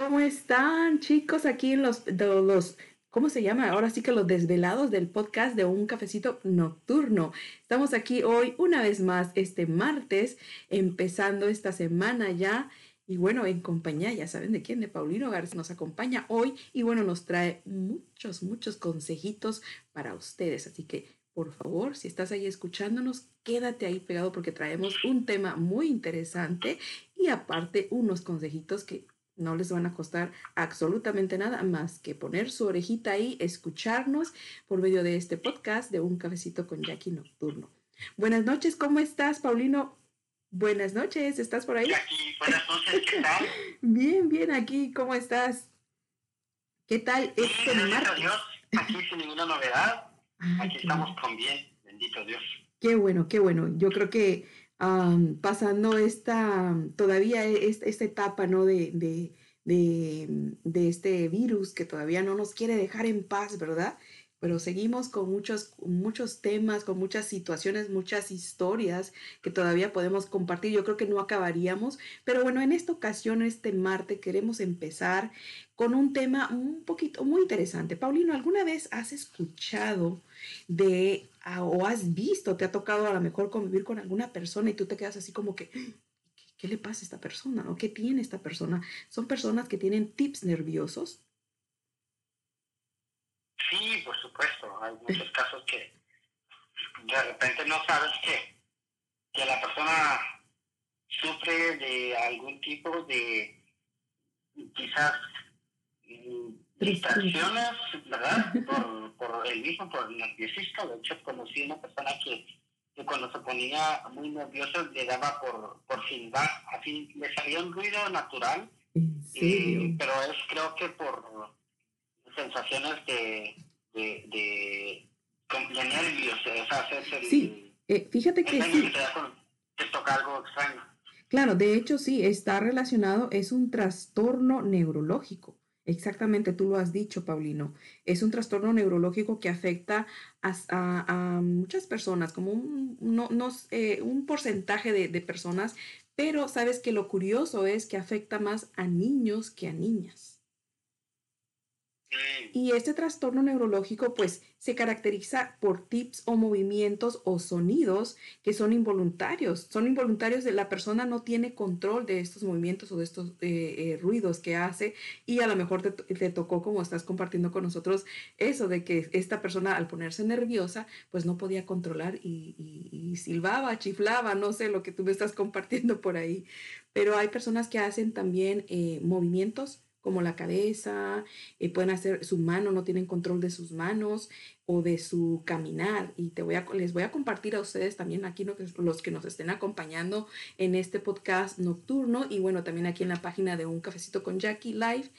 ¿Cómo están, chicos? Aquí en los, ¿cómo se llama? Ahora sí que los desvelados del podcast de un cafecito nocturno. Estamos aquí hoy una vez más, este martes, empezando esta semana ya. Y bueno, en compañía, ya saben de quién, de Paulino García nos acompaña hoy y bueno, nos trae muchos, muchos consejitos para ustedes. Así que, por favor, si estás ahí escuchándonos, quédate ahí pegado porque traemos un tema muy interesante y aparte unos consejitos que no les van a costar absolutamente nada más que poner su orejita ahí, escucharnos por medio de este podcast de Un Cafecito con Jackie Nocturno. Buenas noches, ¿cómo estás, Paulino? Buenas noches, ¿estás por ahí? Jackie, buenas noches, ¿qué tal? bien, bien, aquí, ¿cómo estás? ¿Qué tal este gracias a Dios, aquí sin ninguna novedad. Ah, aquí estamos con bien, bendito Dios. Qué bueno, qué bueno. Yo creo que pasando esta, todavía esta, esta etapa, ¿no? De, de, de, de, este virus que todavía no nos quiere dejar en paz, ¿verdad? Pero seguimos con muchos, muchos temas, con muchas situaciones, muchas historias que todavía podemos compartir. Yo creo que no acabaríamos, pero bueno, en esta ocasión, este martes, queremos empezar con un tema un poquito muy interesante. Paulino, ¿alguna vez has escuchado de o has visto, te ha tocado a lo mejor convivir con alguna persona y tú te quedas así como que, ¿qué, le pasa a esta persona? ¿O qué tiene esta persona? Son personas que tienen tips nerviosos. Sí, por supuesto. Hay muchos casos que de repente no sabes que, que la persona sufre de algún tipo de quizás mm, distracciones, ¿verdad? Por, por el mismo, por el nerviosismo. De hecho, conocí una persona que, que cuando se ponía muy nerviosa le daba por, por silbar, así le salía un ruido natural. Eh, pero es creo que por sensaciones de, de, de, de nervios, o sea, es el, sí, eh, fíjate que sí. te toca algo extraño. Claro, de hecho sí, está relacionado, es un trastorno neurológico. Exactamente, tú lo has dicho, Paulino. Es un trastorno neurológico que afecta a, muchas personas, como un, no, no, eh, un porcentaje de, de personas, pero sabes que lo curioso es que afecta más a niños que a niñas. Y este trastorno neurológico pues se caracteriza por tips o movimientos o sonidos que son involuntarios. Son involuntarios de la persona no tiene control de estos movimientos o de estos eh, eh, ruidos que hace y a lo mejor te, tocó como estás compartiendo con nosotros eso de que esta persona al ponerse nerviosa pues no podía controlar y, silbaba, chiflaba, no sé lo que tú me estás compartiendo por ahí. Pero hay personas que hacen también eh, movimientos como la cabeza, eh, pueden hacer su mano, no tienen control de sus manos o de su caminar. Y te voy a, les voy a compartir a ustedes también aquí los que nos estén acompañando en este podcast nocturno y bueno, también aquí en la página de Un Cafecito con Jackie Live.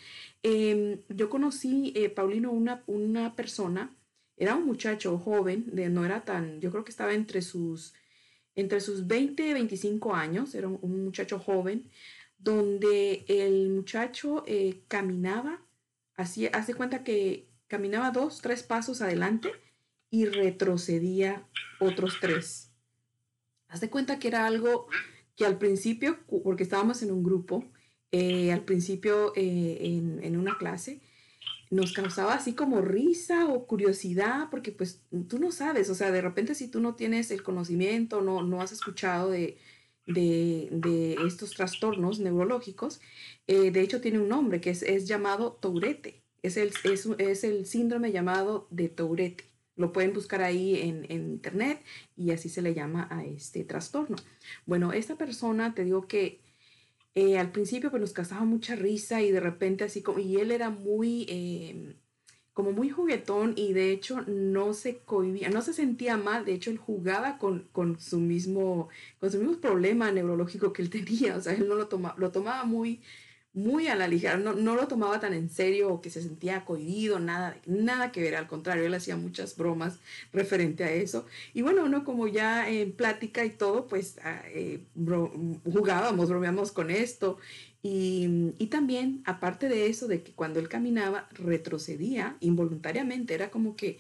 Em, yo conocí, eh, Paulino, una, una persona, era un muchacho joven, de, no era tan, yo creo que estaba entre sus, entre sus 20 y 25 años, era un muchacho joven donde el muchacho eh, caminaba, así, hace cuenta que caminaba dos, tres pasos adelante y retrocedía otros tres. Haz de cuenta que era algo que al principio, porque estábamos en un grupo, eh, al principio eh, en, en, una clase, nos causaba así como risa o curiosidad, porque pues tú no sabes, o sea, de repente si tú no tienes el conocimiento, no, no has escuchado de, de, estos trastornos neurológicos, eh, de hecho tiene un nombre que es, llamado Tourette. Es el, es, el síndrome llamado de Tourette. Lo pueden buscar ahí en, internet y así se le llama a este trastorno. Bueno, esta persona, te digo que eh, al principio pues nos causaba mucha risa y de repente así como, y él era muy, eh, como muy juguetón y de hecho no se cohibía, no se sentía mal, de hecho él jugaba con, con, su, mismo, con su mismo problema neurológico que él tenía, o sea, él no lo tomaba, lo tomaba muy, muy a la ligera, no, no lo tomaba tan en serio o que se sentía cohibido, nada, nada que ver, al contrario, él hacía muchas bromas referente a eso. Y bueno, uno como ya en plática y todo, pues ah, eh, jugábamos, bromeamos con esto y, también, aparte de eso, de que cuando él caminaba, retrocedía involuntariamente, era como que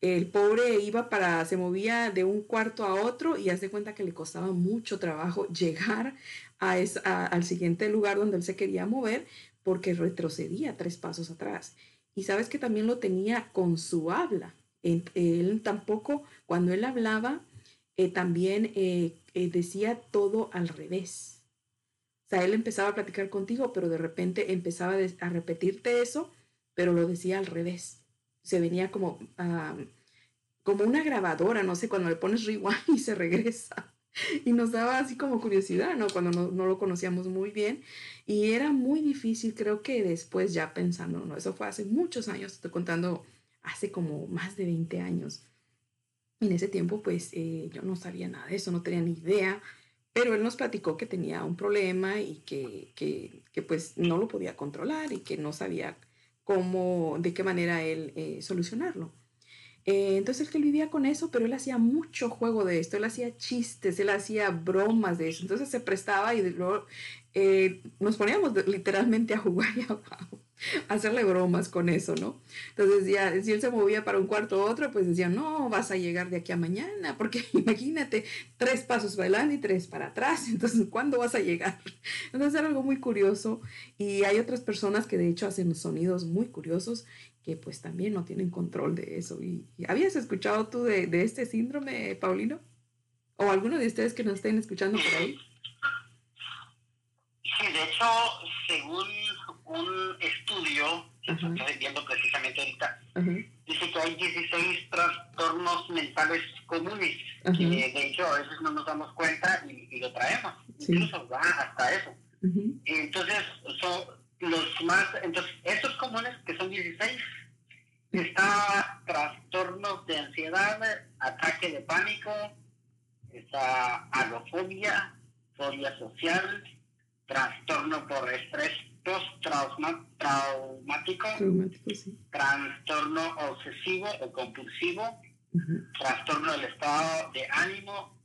el pobre iba para, se movía de un cuarto a otro y hace cuenta que le costaba mucho trabajo llegar a al siguiente lugar donde él se quería mover porque retrocedía tres pasos atrás. Y sabes que también lo tenía con su habla. Él tampoco, cuando él hablaba, eh, también eh, eh, decía todo al revés. O sea, él empezaba a platicar contigo, pero de repente empezaba a repetirte eso, pero lo decía al revés. Se venía como, como una grabadora, no sé, cuando le pones rewind y se regresa. Y nos daba así como curiosidad, ¿no? Cuando no, no, lo conocíamos muy bien. Y era muy difícil, creo que después ya pensando, ¿no? Eso fue hace muchos años, estoy contando hace como más de 20 años. En ese tiempo, pues eh, yo no sabía nada de eso, no tenía ni idea, pero él nos platicó que tenía un problema y que, que, que pues no lo podía controlar y que no sabía cómo, de qué manera él eh, solucionarlo. Eh, entonces él vivía con eso, pero él hacía mucho juego de esto, él hacía chistes, él hacía bromas de eso, entonces se prestaba y luego nos poníamos literalmente a jugar y a, hacerle bromas con eso, ¿no? Entonces ya, si él se movía para un cuarto u otro, pues decía, no, vas a llegar de aquí a mañana, porque imagínate, tres pasos adelante y tres para atrás, entonces, ¿cuándo vas a llegar? Entonces era algo muy curioso y hay otras personas que de hecho hacen sonidos muy curiosos que pues también no tienen control de eso. ¿Y, habías escuchado tú de, de este síndrome, Paulino? ¿O alguno de ustedes que nos estén escuchando por ahí? Sí, de hecho, según un estudio que estoy viendo precisamente ahorita, dice que hay 16 trastornos mentales comunes, que de hecho a veces no nos damos cuenta y, lo traemos, incluso va hasta eso. Entonces, son los más, entonces, esos comunes, que son 16, está trastornos de ansiedad, ataque de pánico, está agofobia, fobia social, trastorno por estrés post-traumático, trastorno obsesivo o compulsivo, trastorno del estado de ánimo,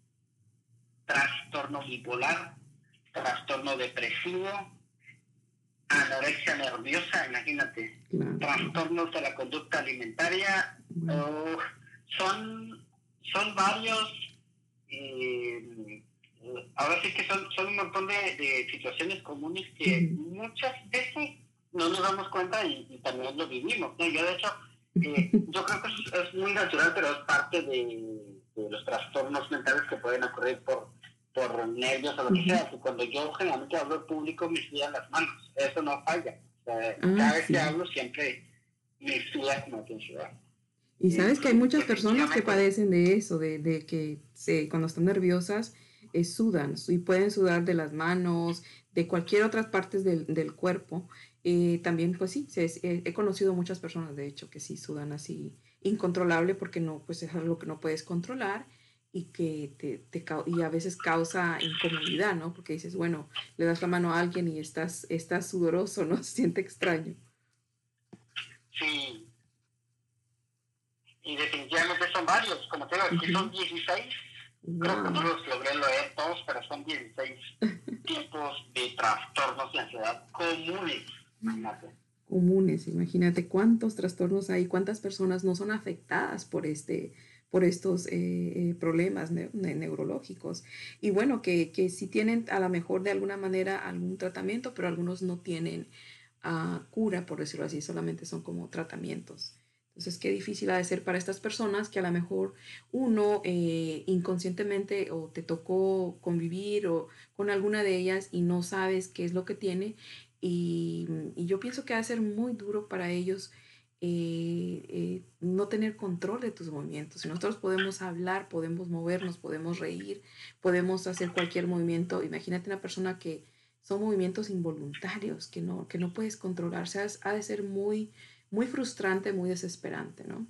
trastorno bipolar, trastorno depresivo, anorexia nerviosa, imagínate, trastornos de la conducta alimentaria, son, son varios. Eh, ahora sí que son, son un montón de, situaciones comunes que muchas veces no nos damos cuenta y, también lo vivimos. ¿no? Yo, de hecho, eh, yo creo que es, muy natural, pero es parte de, los trastornos mentales que pueden ocurrir por, por nervios o lo que sea. cuando yo generalmente hablo en público, me sudan las manos. Eso no falla. Ah, cada vez que hablo, siempre me suda como que Y sabes que hay muchas personas que padecen de eso, de, de que se, cuando están nerviosas sudan y pueden sudar de las manos, de cualquier otras partes del, del cuerpo. Eh, también, pues sí, he conocido muchas personas, de hecho, que sí sudan así incontrolable porque no, pues es algo que no puedes controlar y que te, te, y a veces causa incomodidad, ¿no? Porque dices, bueno, le das la mano a alguien y estás, estás sudoroso, ¿no? Se siente extraño. Sí. Y definitivamente son varios, como te digo, aquí son 16 Creo que no los logré leer todos, pero son 16 tipos de trastornos de ansiedad comunes. Imagínate. Comunes, imagínate cuántos trastornos hay, cuántas personas no son afectadas por este por estos eh, eh, problemas neurológicos. Y bueno, que, que sí tienen a lo mejor de alguna manera algún tratamiento, pero algunos no tienen ah, cura, por decirlo así, solamente son como tratamientos. Entonces, qué difícil ha de ser para estas personas que a lo mejor uno eh, inconscientemente o te tocó convivir o con alguna de ellas y no sabes qué es lo que tiene. Y, yo pienso que va a ser muy duro para ellos eh, eh, no tener control de tus movimientos. Nosotros podemos hablar, podemos movernos, podemos reír, podemos hacer cualquier movimiento. Imagínate una persona que son movimientos involuntarios, que no, que no puedes controlarse. Ha de ser muy muy frustrante, muy desesperante, ¿no?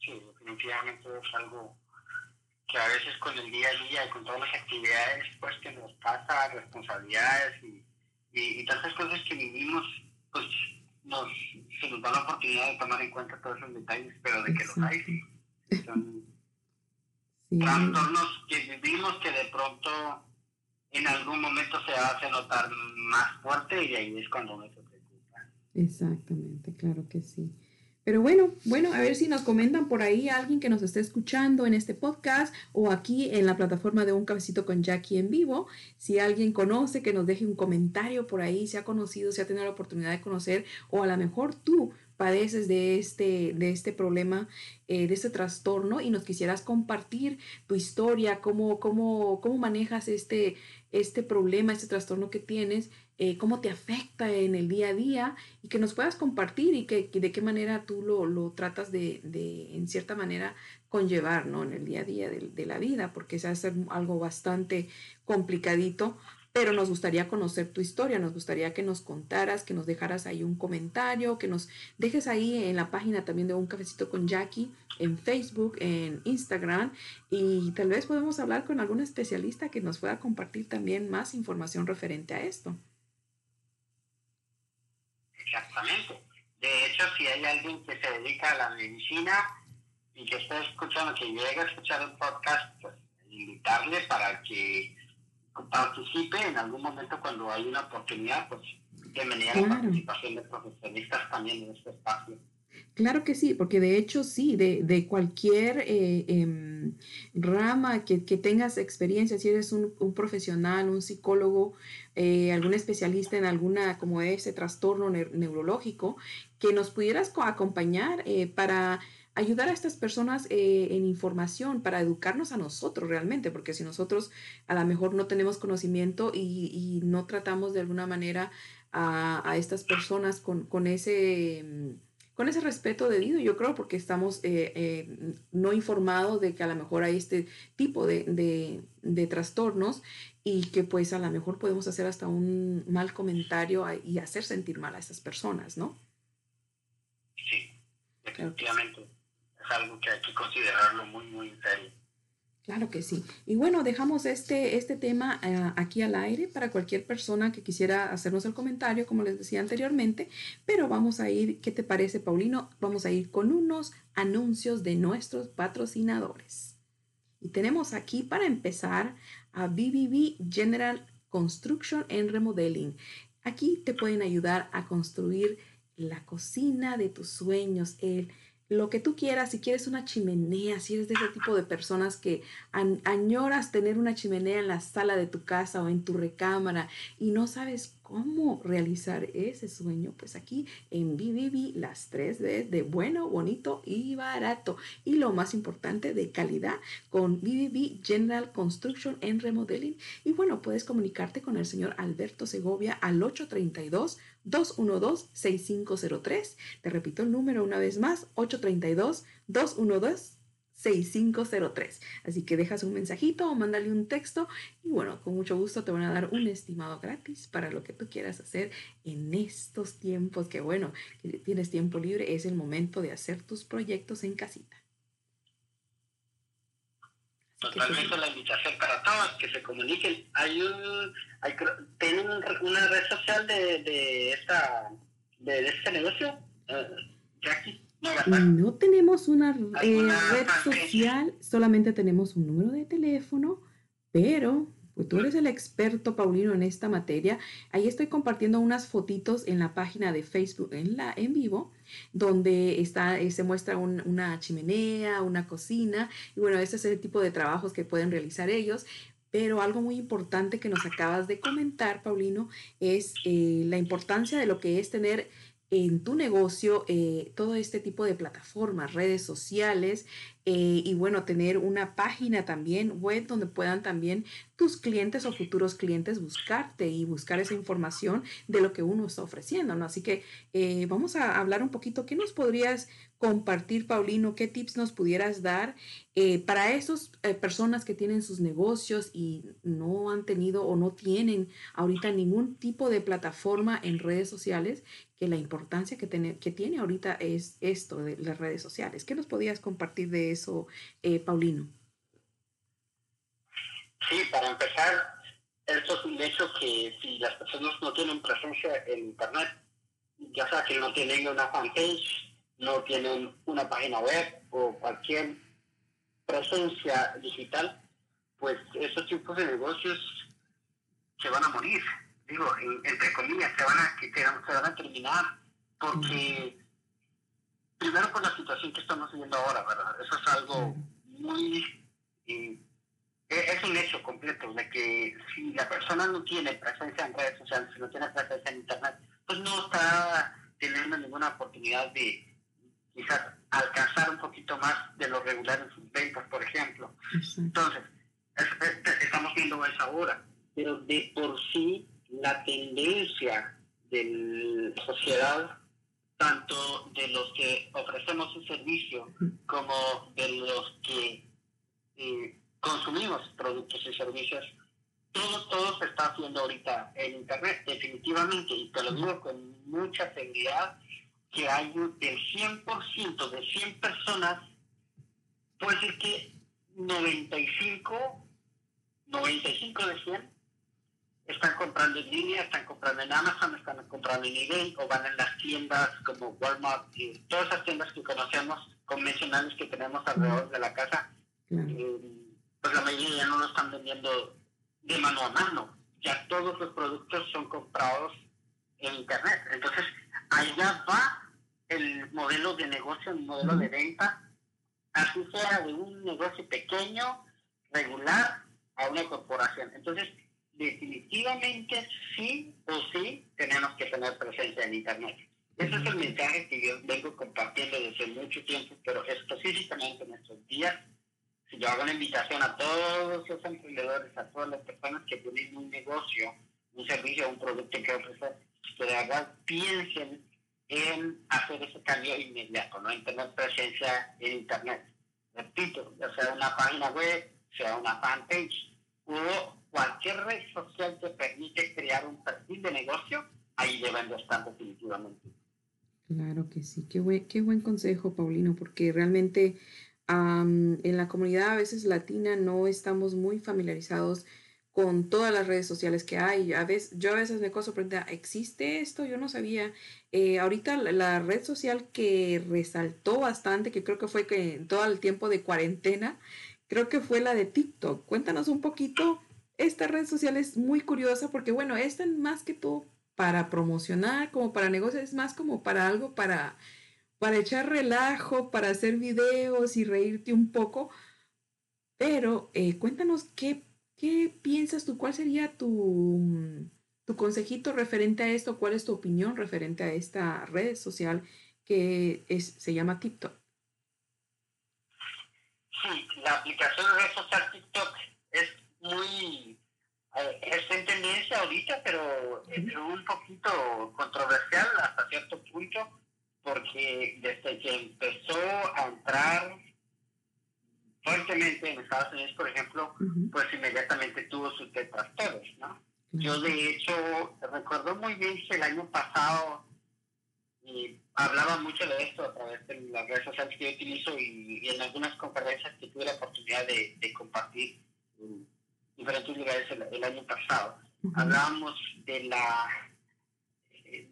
Sí, definitivamente es algo que a veces con el día a día y con todas las actividades pues que nos pasa, responsabilidades y, y, tantas cosas que vivimos, pues nos, se nos da la oportunidad de tomar en cuenta todos esos detalles, pero de que los hay, son trastornos que vivimos que de pronto en algún momento se hace notar más fuerte y ahí es cuando uno Exactamente, claro que sí. Pero bueno, bueno, a ver si nos comentan por ahí alguien que nos esté escuchando en este podcast o aquí en la plataforma de Un Cabecito con Jackie en vivo. Si alguien conoce, que nos deje un comentario por ahí, si ha conocido, si ha tenido la oportunidad de conocer o a lo mejor tú padeces de este, de este problema, eh, de este trastorno y nos quisieras compartir tu historia, cómo, cómo, cómo manejas este, este problema, este trastorno que tienes, eh, cómo te afecta en el día a día y que nos puedas compartir y que, de qué manera tú lo, lo tratas de, de, en cierta manera, conllevar ¿no? en el día a día de, de la vida, porque se hace algo bastante complicadito, pero nos gustaría conocer tu historia, nos gustaría que nos contaras, que nos dejaras ahí un comentario, que nos dejes ahí en la página también de Un Cafecito con Jackie, en Facebook, en Instagram, y tal vez podemos hablar con algún especialista que nos pueda compartir también más información referente a esto. Exactamente. De hecho, si hay alguien que se dedica a la medicina y que está escuchando, que llega a escuchar un podcast, pues invitarle para que participe en algún momento cuando hay una oportunidad, pues bienvenida claro. la participación de profesionistas también en este espacio. Claro que sí, porque de hecho sí, de, de cualquier eh, eh, rama que, que, tengas experiencia, si eres un, un profesional, un psicólogo, eh, algún especialista en alguna como ese trastorno ne neurológico, que nos pudieras acompañar eh, para ayudar a estas personas en información para educarnos a nosotros realmente, porque si nosotros a lo mejor no tenemos conocimiento y, y no tratamos de alguna manera a, a estas personas con, con, ese con ese respeto debido, yo creo, porque estamos eh, eh, no informados de que a lo mejor hay este tipo de, de, de, trastornos y que pues a lo mejor podemos hacer hasta un mal comentario y hacer sentir mal a esas personas, ¿no? Sí, efectivamente algo que hay que considerarlo muy, muy serio. Claro que sí. Y bueno, dejamos este, este tema uh, aquí al aire para cualquier persona que quisiera hacernos el comentario, como les decía anteriormente, pero vamos a ir, ¿qué te parece, Paulino? Vamos a ir con unos anuncios de nuestros patrocinadores. Y tenemos aquí para empezar a BBB General Construction and Remodeling. Aquí te pueden ayudar a construir la cocina de tus sueños, el lo que tú quieras, si quieres una chimenea, si eres de ese tipo de personas que añoras tener una chimenea en la sala de tu casa o en tu recámara y no sabes cómo realizar ese sueño, pues aquí en BBB las tres D de bueno, bonito y barato. Y lo más importante, de calidad con BBB General Construction and Remodeling. Y bueno, puedes comunicarte con el señor Alberto Segovia al 832 212-6503. Te repito el número una vez más, 832-212-6503. Así que dejas un mensajito o mándale un texto y bueno, con mucho gusto te van a dar un estimado gratis para lo que tú quieras hacer en estos tiempos que bueno, que tienes tiempo libre, es el momento de hacer tus proyectos en casita. Totalmente la invitación para todos que se comuniquen. Hay un, hay, tienen una red social de, de esta, de, este negocio, uh, Jackie. No tenemos una eh, red social, solamente tenemos un número de teléfono, pero pues tú eres el experto, Paulino, en esta materia. Ahí estoy compartiendo unas fotitos en la página de Facebook en, la, en vivo, donde está, eh, se muestra un, una chimenea, una cocina, y bueno, ese es el tipo de trabajos que pueden realizar ellos. Pero algo muy importante que nos acabas de comentar, Paulino, es eh, la importancia de lo que es tener en tu negocio eh, todo este tipo de plataformas, redes sociales eh, y bueno, tener una página también web donde puedan también tus clientes o futuros clientes buscarte y buscar esa información de lo que uno está ofreciendo, ¿no? Así que eh, vamos a hablar un poquito, ¿qué nos podrías compartir, Paulino? ¿Qué tips nos pudieras dar eh, para esas personas que tienen sus negocios y no han tenido o no tienen ahorita ningún tipo de plataforma en redes sociales? Que la importancia que, tiene, que tiene ahorita es esto de las redes sociales. ¿Qué nos podías compartir de eso, eh, Paulino? Sí, para empezar, esto es un hecho que si las personas no tienen presencia en Internet, ya sea que no tienen una fanpage, no tienen una página web o cualquier presencia digital, pues esos tipos de negocios se van a morir. Digo, entre comillas, se van a, se van a terminar porque primero por la situación que estamos viviendo ahora, ¿verdad? Eso es algo muy... E, es un hecho completo de que si la persona no tiene presencia en redes sociales, si no tiene presencia en Internet, pues no está teniendo ninguna oportunidad de quizás alcanzar un poquito más de lo regular en sus ventas, por ejemplo. Entonces, estamos viendo eso ahora, pero de por sí la tendencia de la sociedad, tanto de los que ofrecemos un servicio como de los que eh, consumimos productos y servicios, todo, todo se está haciendo ahorita en Internet, definitivamente, y te lo digo con mucha seguridad, que hay del 100% de 100 personas, puede ser que 95, 95 de 100 están comprando en línea, están comprando en Amazon, están comprando en eBay o van en las tiendas como Walmart y todas esas tiendas que conocemos convencionales que tenemos alrededor de la casa. Eh, pues la mayoría ya no lo están vendiendo de mano a mano. Ya todos los productos son comprados en Internet. Entonces, allá va el modelo de negocio, el modelo de venta, así sea de un negocio pequeño, regular, a una corporación. Entonces, definitivamente sí o sí tenemos que tener presencia en Internet. Ese es el mensaje que yo vengo compartiendo desde mucho tiempo, pero específicamente en estos días, si yo hago una invitación a todos los emprendedores, a todas las personas que tienen un negocio, un servicio, un producto que ofrecer, que de verdad piensen en hacer ese cambio inmediato, ¿no? en tener presencia en Internet. Repito, ya sea una página web, sea una fanpage o cualquier red social que permite crear un perfil de negocio, ahí deben de estar definitivamente. Claro que sí, qué buen, qué buen consejo, Paulino, porque realmente en la comunidad a veces latina no estamos muy familiarizados con todas las redes sociales que hay. A veces, yo a veces me sorprendida, ¿existe esto? Yo no sabía. Eh, ahorita la, red social que resaltó bastante, que creo que fue que en todo el tiempo de cuarentena, creo que fue la de TikTok. Cuéntanos un poquito. Esta red social es muy curiosa porque, bueno, esta es más que todo para promocionar, como para negocios, es más como para algo para, para echar relajo, para hacer videos y reírte un poco. Pero eh, cuéntanos qué ¿Qué piensas tú? ¿Cuál sería tu, tu consejito referente a esto? ¿Cuál es tu opinión referente a esta red social que es, se llama TikTok? Sí, la aplicación de red social TikTok es muy, eh, está en tendencia ahorita, pero es un poquito controversial hasta cierto punto, porque desde que empezó a entrar fuertemente en Estados Unidos, por ejemplo, pues inmediatamente tuvo sus detractores, ¿no? Yo de hecho recuerdo muy bien que el año pasado y hablaba mucho de esto a través de las redes sociales que yo utilizo y, en algunas conferencias que tuve la oportunidad de, compartir diferentes lugares el, año pasado. Hablábamos de la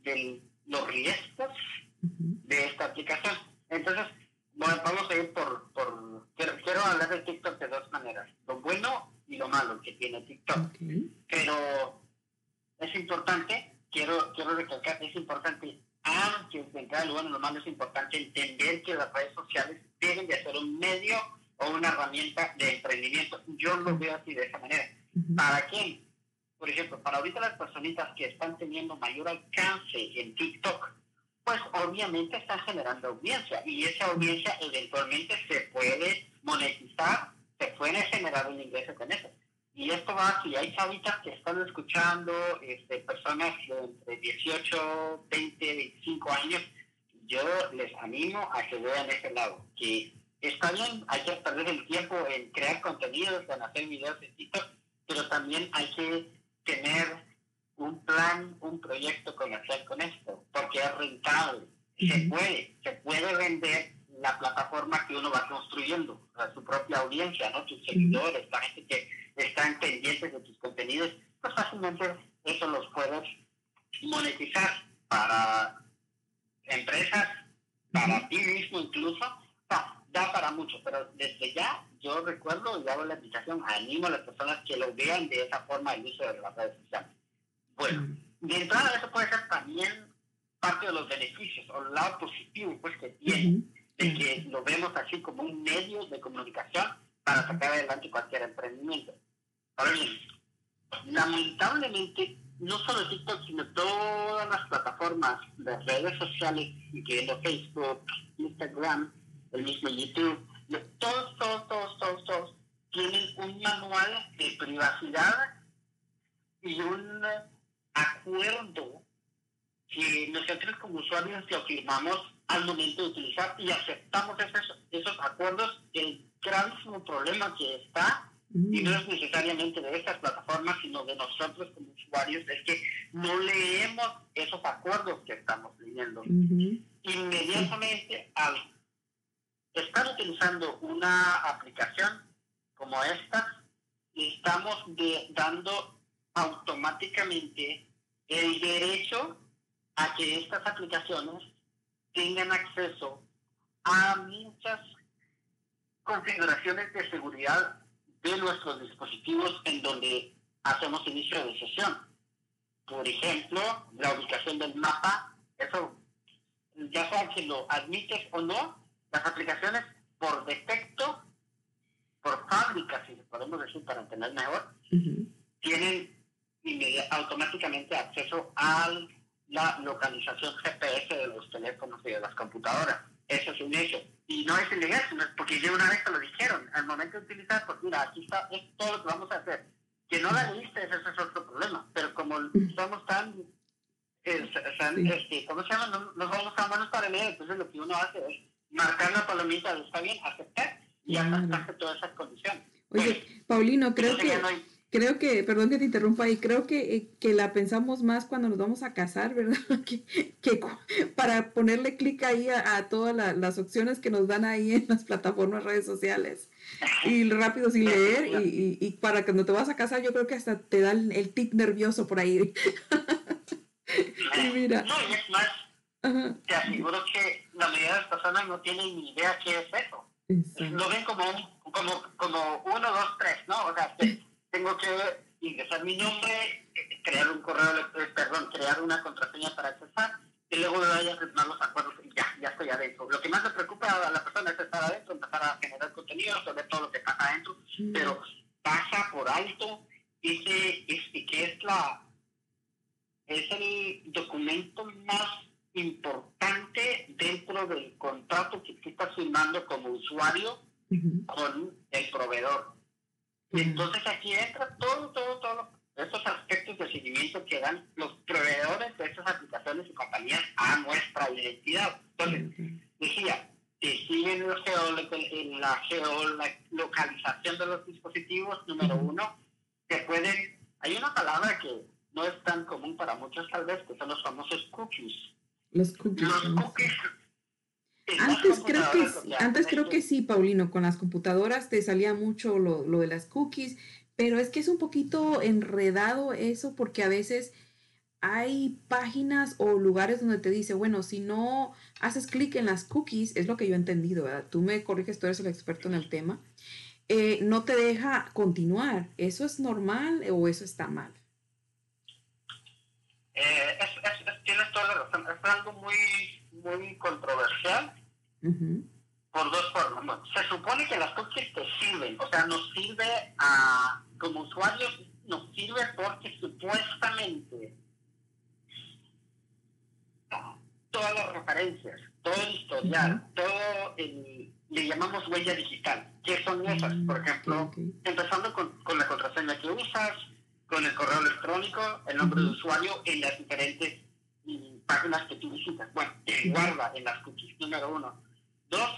de los riesgos de esta aplicación. Entonces, bueno, vamos a ir por, por quiero, hablar de TikTok de dos maneras, lo bueno y lo malo que tiene TikTok. Pero es importante, quiero, quiero recalcar, es importante, aunque de lo bueno y lo malo, es importante entender que las redes sociales deben de ser un medio o una herramienta de emprendimiento. Yo lo veo así de esa manera. ¿Para quién? Por ejemplo, para ahorita las personitas que están teniendo mayor alcance en TikTok, pues obviamente está generando audiencia y esa audiencia eventualmente se puede monetizar, se puede generar un ingreso con eso. Y esto va, si hay chavitas que están escuchando, este, personas de entre 18, 20, 25 años, yo les animo a que vean ese lado, que está bien, hay que perder el tiempo en crear contenidos, en hacer videos de TikTok, pero también hay que tener un plan, un proyecto comercial con esto, porque es rentable. Se puede, se puede vender la plataforma que uno va construyendo, a su propia audiencia, ¿no? Tus seguidores, la gente que están pendientes de tus contenidos, pues fácilmente eso los puedes monetizar para empresas, para ti mismo incluso, da para mucho, pero desde ya yo recuerdo y hago la invitación, animo a las personas que lo vean de esa forma el uso de las redes sociales. Bueno, de entrada eso puede ser también parte de los beneficios o el lado positivo pues que tiene, de que lo vemos así como un medio de comunicación para sacar adelante cualquier emprendimiento. Ahora bien, lamentablemente, no solo TikTok, sino todas las plataformas de redes sociales, incluyendo Facebook, Instagram, el mismo YouTube, todos, todos, todos, todos, todos tienen un manual de privacidad y un acuerdo que nosotros como usuarios lo firmamos al momento de utilizar y aceptamos esos, esos acuerdos. El gravísimo problema que está, y no es necesariamente de estas plataformas, sino de nosotros como usuarios, es que no leemos esos acuerdos que estamos leyendo. Inmediatamente al estar utilizando una aplicación como esta, estamos dando automáticamente el derecho a que estas aplicaciones tengan acceso a muchas configuraciones de seguridad de nuestros dispositivos en donde hacemos inicio de sesión. Por ejemplo, la ubicación del mapa, eso ya sea que lo admites o no, las aplicaciones por defecto, por fábrica, si podemos decir para entender mejor, tienen automáticamente acceso a la localización GPS de los teléfonos y de las computadoras. Eso es un hecho. Y no es ilegal, porque ya una vez te lo dijeron. Al momento de utilizar, pues mira, aquí está, es todo lo que vamos a hacer. Que no la leíste, ese es otro problema. Pero como estamos tan, este, ¿cómo se llama? No, nos vamos a manos para leer, entonces lo que uno hace es marcar la palomita, está bien, aceptar y aceptarse todas esas condiciones. Oye, pues, Paulino, creo que creo que, perdón que te interrumpa ahí, creo que, eh, que la pensamos más cuando nos vamos a casar, ¿verdad? que, que para ponerle clic ahí a, todas las opciones que nos dan ahí en las plataformas redes sociales. Y rápido sin leer, y, y, para cuando te vas a casar, yo creo que hasta te dan el tic nervioso por ahí. y mira. No, y es más, te aseguro que la mayoría de las personas no tienen ni idea qué es eso. Lo ven como, como, como uno, dos, tres, ¿no? O sea, tengo que ingresar mi nombre, crear un correo, eh, perdón, crear una contraseña para accesar y luego me vaya a firmar los acuerdos y ya, ya estoy adentro. Lo que más le preocupa a la persona es estar adentro, empezar a generar contenido, sobre todo lo que pasa adentro, pero pasa por alto ese, este, que es la es el documento más importante dentro del contrato que tú estás firmando como usuario con el proveedor. Entonces aquí entra todo, todo, todo estos aspectos de seguimiento que dan los proveedores de estas aplicaciones y compañías a nuestra identidad. Entonces, decía, que siguen la geolocalización de los dispositivos, número uno, que pueden, hay una palabra que no es tan común para muchos tal vez, que son los famosos cookies. Los cookies. Los cookies antes creo que antes creo que sí, Paulino, con las computadoras te salía mucho lo, de las cookies, pero es que es un poquito enredado eso porque a veces hay páginas o lugares donde te dice, bueno, si no haces clic en las cookies, es lo que yo he entendido, ¿verdad? Tú me corriges, tú eres el experto en el tema, eh, no te deja continuar. ¿Eso es normal o eso está mal? Eh, tienes toda la razón. Es algo muy muy controversial por dos formas. se supone que las cookies te sirven, o sea, nos sirve a, como usuarios, nos sirve porque supuestamente todas las referencias, todo el historial, todo el, le llamamos huella digital. ¿Qué son esas? Por ejemplo, empezando con, con, la contraseña que usas, con el correo electrónico, el nombre de usuario en las diferentes páginas que tú visitas. Bueno, te guarda en las cookies, número uno. Dos,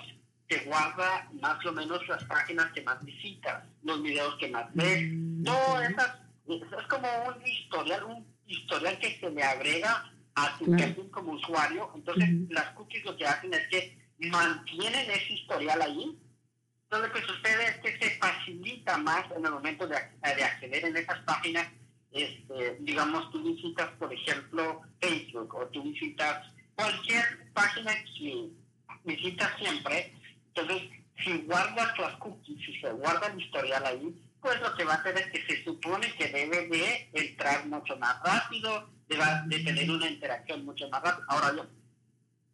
te guarda más o menos las páginas que más visitas, los videos que más ves, mm, todas esas, es como un historial, un historial que se le agrega a tu perfil como usuario. Entonces, las cookies lo que hacen es que mantienen ese historial ahí. Entonces, lo que sucede es que se facilita más en el momento de, de acceder en esas páginas este, digamos, tú visitas, por ejemplo, Facebook o tú visitas cualquier página que visitas siempre, entonces, si guardas las cookies, si se guarda el historial ahí, pues lo que va a hacer es que se supone que debe de entrar mucho más rápido, de, tener una interacción mucho más rápida. Ahora bien,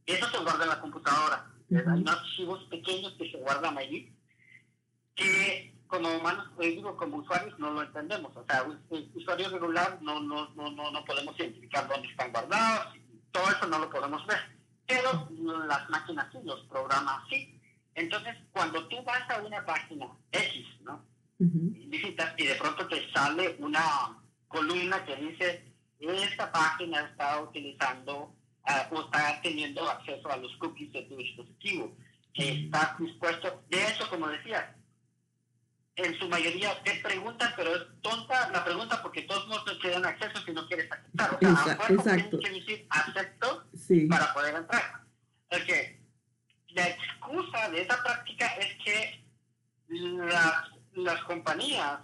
eso se guarda en la computadora. Hay unos archivos pequeños que se guardan allí que como humanos, eh, digo, como usuarios no lo entendemos. O sea, usuario regular no, no, no, no, no podemos identificar dónde están guardados, todo eso no lo podemos ver. Pero las máquinas sí, los programas sí. Entonces, cuando tú vas a una página X, ¿no? Visitas y de pronto te sale una columna que dice, esta página está utilizando uh, o está teniendo acceso a los cookies de tu dispositivo, que está dispuesto, de hecho, como decía, en su mayoría te preguntan, pero es tonta la pregunta porque todos no te dan acceso si no quieres aceptar. O sea, exacto. tienes que decir acepto para poder entrar. Porque la excusa de esa práctica es que las, las compañías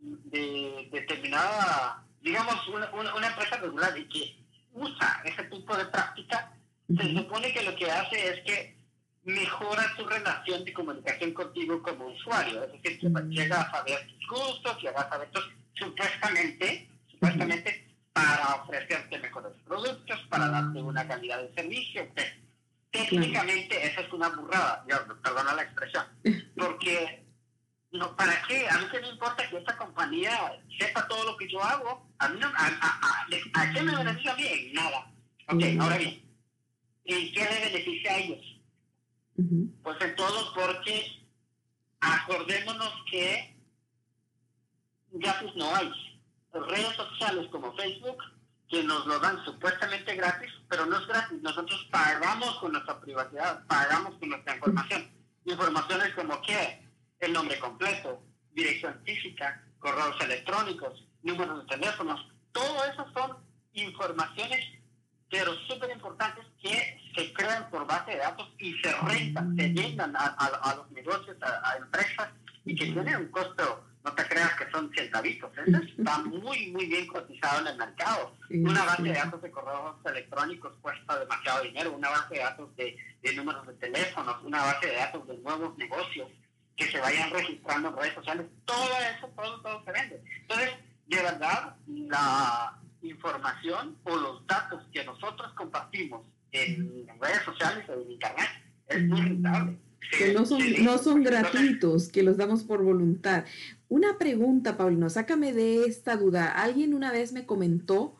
de determinada, digamos, una, una, empresa regular y que usa ese tipo de práctica, se supone que lo que hace es que mejora tu relación de comunicación contigo como usuario. Es decir, que llega a saber tus gustos, llega a saber tus, supuestamente, supuestamente para ofrecerte mejores productos, para darte una calidad de servicio. Técnicamente eso es una burrada, perdona la expresión, porque no, ¿para qué? A mí que me importa que esta compañía sepa todo lo que yo hago. ¿A, mí no, a, a, a, qué me beneficia a mí? Nada. Ok, ahora bien, ¿en qué le beneficia a ellos? Pues en todo porque acordémonos que gratis no hay. Redes sociales como Facebook, que nos lo dan supuestamente gratis, pero no es gratis. Nosotros pagamos con nuestra privacidad, pagamos con nuestra información. Informaciones como que el nombre completo, dirección física, correos electrónicos, números de teléfonos, todo eso son informaciones pero súper importantes que se crean por base de datos y se rentan, se llenan a, los negocios, a, empresas y que tienen un costo, no te creas que son centavitos, eso está muy, muy bien cotizado en el mercado. Una base de datos de correos electrónicos cuesta demasiado dinero, una base de datos de, de números de teléfonos, una base de datos de nuevos negocios que se vayan registrando en redes sociales, todo eso, todo, todo se vende. Entonces, de verdad, la información o los datos que nosotros compartimos en redes sociales o en internet es muy rentable. Que no son, no son gratuitos, que los damos por voluntad. Una pregunta, Paulino, sácame de esta duda. Alguien una vez me comentó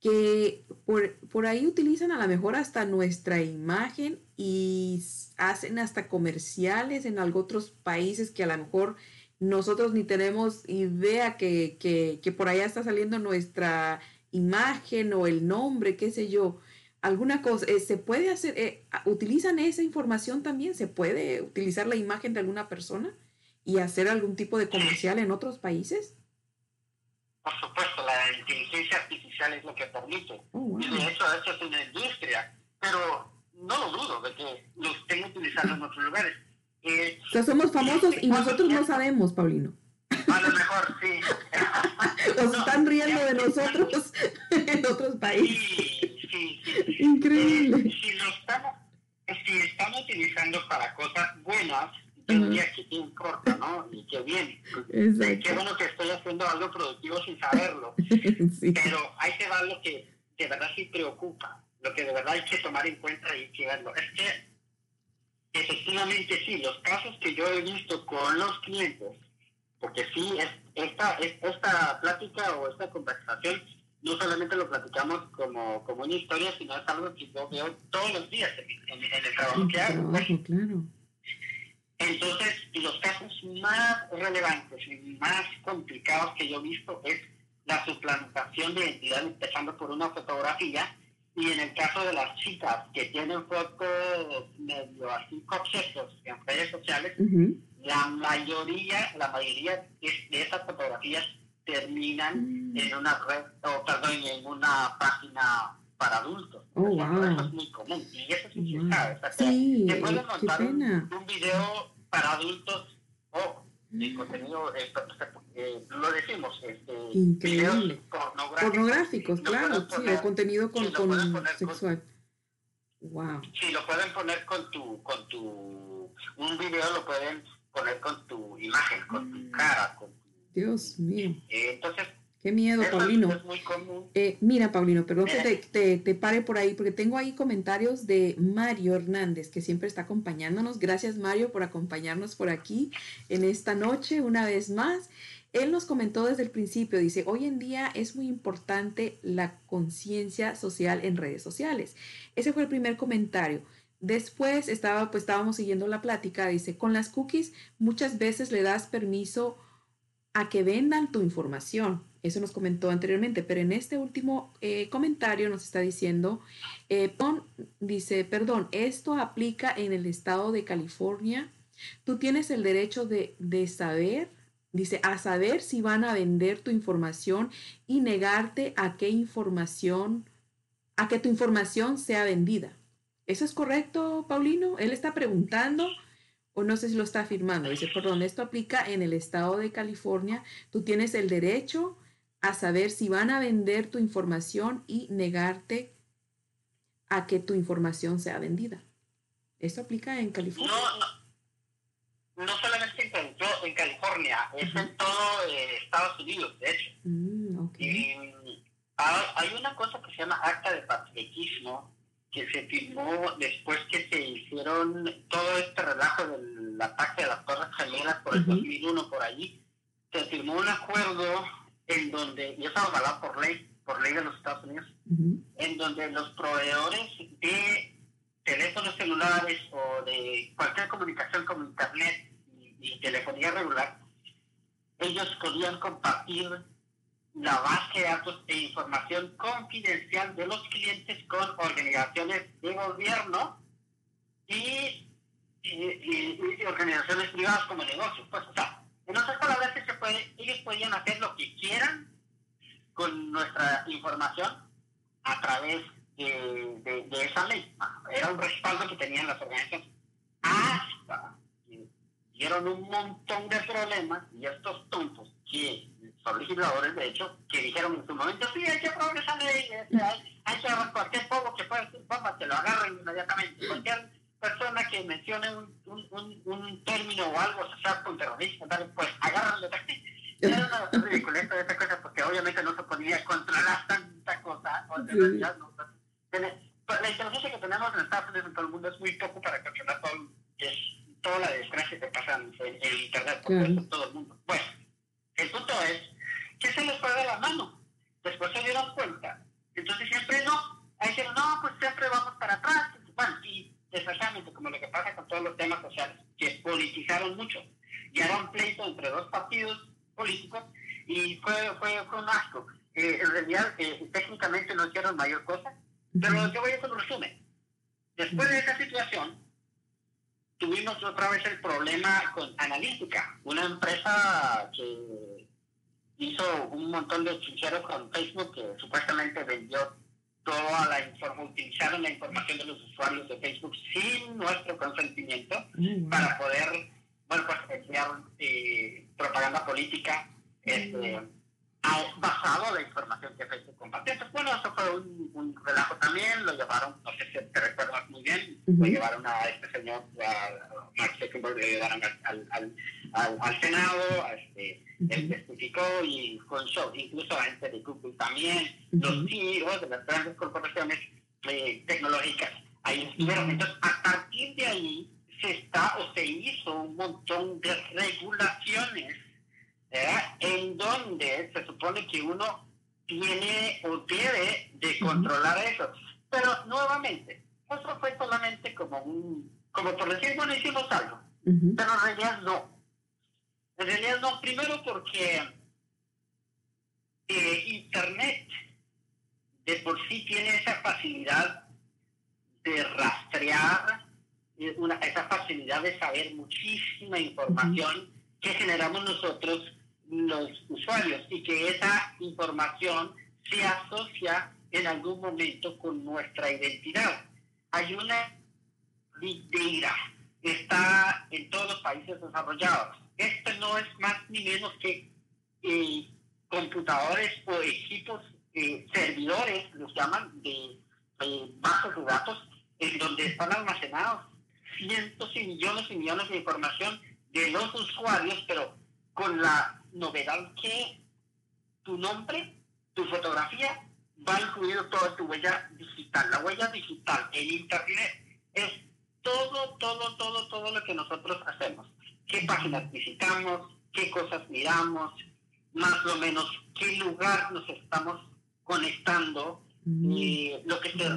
que por, por ahí utilizan a lo mejor hasta nuestra imagen y hacen hasta comerciales en algo otros países que a lo mejor nosotros ni tenemos idea que, que, que, por allá está saliendo nuestra imagen o el nombre, qué sé yo, alguna cosa. Eh, ¿Se puede hacer, eh, utilizan esa información también? ¿Se puede utilizar la imagen de alguna persona y hacer algún tipo de comercial en otros países? Por supuesto, la inteligencia artificial es lo que permite. Oh, y de hecho, eso es una industria, pero no lo dudo de que lo estén utilizando en otros lugares. Eh, o sea, somos famosos y nosotros no sabemos, Paulino. A lo mejor sí. Nos están riendo de nosotros en otros países. Sí, sí, sí. Increíble. Eh, si lo estamos, si estamos utilizando para cosas buenas, yo diría que te importa, ¿no? Y que bien. Exacto. Qué bueno que estoy haciendo algo productivo sin saberlo. sí. Pero hay que ver lo que de verdad sí preocupa, lo que de verdad hay que tomar en cuenta y que verlo. Es que Efectivamente, sí, los casos que yo he visto con los clientes, porque sí, es, esta, esta plática o esta conversación no solamente lo platicamos como, como una historia, sino es algo que yo veo todos los días en, el trabajo que hago. Pues. claro. Entonces, los casos más relevantes y más complicados que yo he visto es la suplantación de identidad, empezando por una fotografía y en el caso de las chicas que tienen fotos medio así conceptos en redes sociales, la mayoría, la mayoría de, esas fotografías terminan mm. en una red, o perdón, en una página para adultos. Oh, Eso es muy común. Y eso sí se sabe. O sea, sí, te pueden montar un, un, video para adultos o el contenido, eh, eh, lo decimos, este, Increíble. pornográficos. claro, sí, o contenido con, con sexual. wow. Sí, lo pueden poner con tu, con tu, un video lo pueden poner con tu imagen, con tu mm. cara, con Dios mío. Eh, entonces, Qué miedo, Paulino. Eh, mira, Paulino, perdón que te, te, te, pare por ahí, porque tengo ahí comentarios de Mario Hernández, que siempre está acompañándonos. Gracias, Mario, por acompañarnos por aquí en esta noche una vez más. Él nos comentó desde el principio, dice, hoy en día es muy importante la conciencia social en redes sociales. Ese fue el primer comentario. Después estaba, pues estábamos siguiendo la plática, dice, con las cookies muchas veces le das permiso a que vendan tu información. Eso nos comentó anteriormente, pero en este último eh, comentario nos está diciendo, eh, dice, perdón, esto aplica en el estado de California. Tú tienes el derecho de, de saber, dice, a saber si van a vender tu información y negarte a qué información, a que tu información sea vendida. ¿Eso es correcto, Paulino? Él está preguntando o no sé si lo está afirmando. Dice, perdón, esto aplica en el estado de California. Tú tienes el derecho a saber si van a vender tu información y negarte a que tu información sea vendida. ¿Esto aplica en California? No, no. California, es en todo eh, Estados Unidos, de hecho. Mm, y, hay una cosa que se llama acta de patriotismo que se firmó después que se hicieron todo este relajo del ataque a las Torres Gemelas por el 2001 por allí, se firmó un acuerdo en donde, y eso avalado por ley, por ley de los Estados Unidos, en donde los proveedores de teléfonos celulares o de cualquier comunicación como internet y telefonía regular, ellos podían compartir la base de datos e información confidencial de los clientes con organizaciones de gobierno y, organizaciones privadas como negocios. Pues, o sea, en otras palabras, se puede, ellos podían hacer lo que quieran con nuestra información a través de, esa ley. Era un respaldo que tenían las organizaciones. Hasta que dieron un montón de problemas y estos tontos que son legisladores, de hecho, que dijeron en su momento, sí, hay que aprobar esa ley, este, hay, hay que agarrar cualquier polvo que pueda ser bomba, que lo agarren inmediatamente. Cualquier persona que mencione un, un, un, término o algo asociado con terrorismo, pues agárrenlo. Era una ridícula de esta cosa, porque obviamente no se podía controlar tanta cosa. O de realidad no, pues, la inteligencia que tenemos en Estados Unidos en todo el mundo es muy poco para controlar todo, es, toda la desgracia que pasa en, en Internet, por todo el mundo. Bueno, el punto es que se les fue de la mano. Después se dieron cuenta. Entonces siempre no. Ahí dijeron, no, pues siempre vamos para atrás. Bueno, y desgraciadamente, como lo que pasa con todos los temas sociales, que politizaron mucho. Y era un pleito entre dos partidos políticos y fue, fue, fue un asco. Eh, en realidad, eh, técnicamente no hicieron mayor cosa, pero yo voy a hacer un resumen. Después de esa situación, tuvimos otra vez el problema con Analítica, una empresa que hizo un montón de chincheros con Facebook que supuestamente vendió toda la información, utilizaron la información de los usuarios de Facebook sin nuestro consentimiento mm, para poder, bueno, pues enviar eh, propaganda política este, basado en la información que Facebook compartió. Entonces, bueno, eso fue un, relajo también, lo llevaron, no sé si te recuerdas muy bien, lo llevaron a este señor, a Mark Zuckerberg, lo llevaron al, al, al, al Senado, a este él testificó y fue un show. Incluso la gente de Google también, los CEOs de las grandes corporaciones eh, tecnológicas, ahí estuvieron. Entonces, a partir de ahí se está o se hizo un montón de regulaciones en donde se supone que uno tiene o debe de controlar eso. Pero nuevamente, eso fue solamente como un, como por decir, bueno, hicimos algo, pero en realidad no. En realidad no, primero porque eh, Internet de por sí tiene esa facilidad de rastrear, eh, una, esa facilidad de saber muchísima información que generamos nosotros los usuarios y que esa información se asocia en algún momento con nuestra identidad. Hay una big data, está en todos los países desarrollados esto no es más ni menos que eh, computadores o equipos, eh, servidores, los llaman, de bases de datos, en donde están almacenados cientos y millones y millones de información de los usuarios, pero con la novedad que tu nombre, tu fotografía, va incluido toda tu huella digital. La huella digital en Internet es todo, todo, todo, todo lo que nosotros hacemos. ¿Qué páginas visitamos? ¿Qué cosas miramos? Más o menos, ¿qué lugar nos estamos conectando? Y lo que se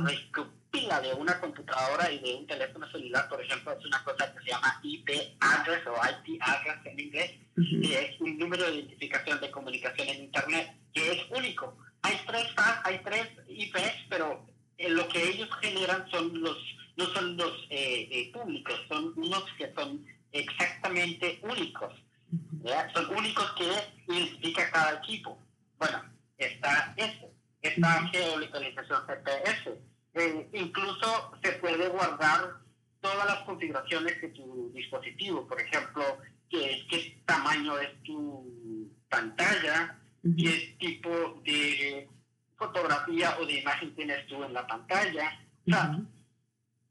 recopila de una computadora y de un teléfono celular, por ejemplo, es una cosa que se llama IP address o IP address en inglés, que es un número de identificación de comunicación en Internet, que es único. Hay tres, hay tres IPs, pero eh, lo que ellos generan son los no son los eh, eh, públicos, son unos que son exactamente únicos. Son únicos que identifica cada equipo. Bueno, está este, esta geolocalización GPS. Eh, incluso se puede guardar todas las configuraciones de tu dispositivo, por ejemplo, qué, qué tamaño es tu pantalla, qué tipo de fotografía o de imagen tienes tú en la pantalla. O sea,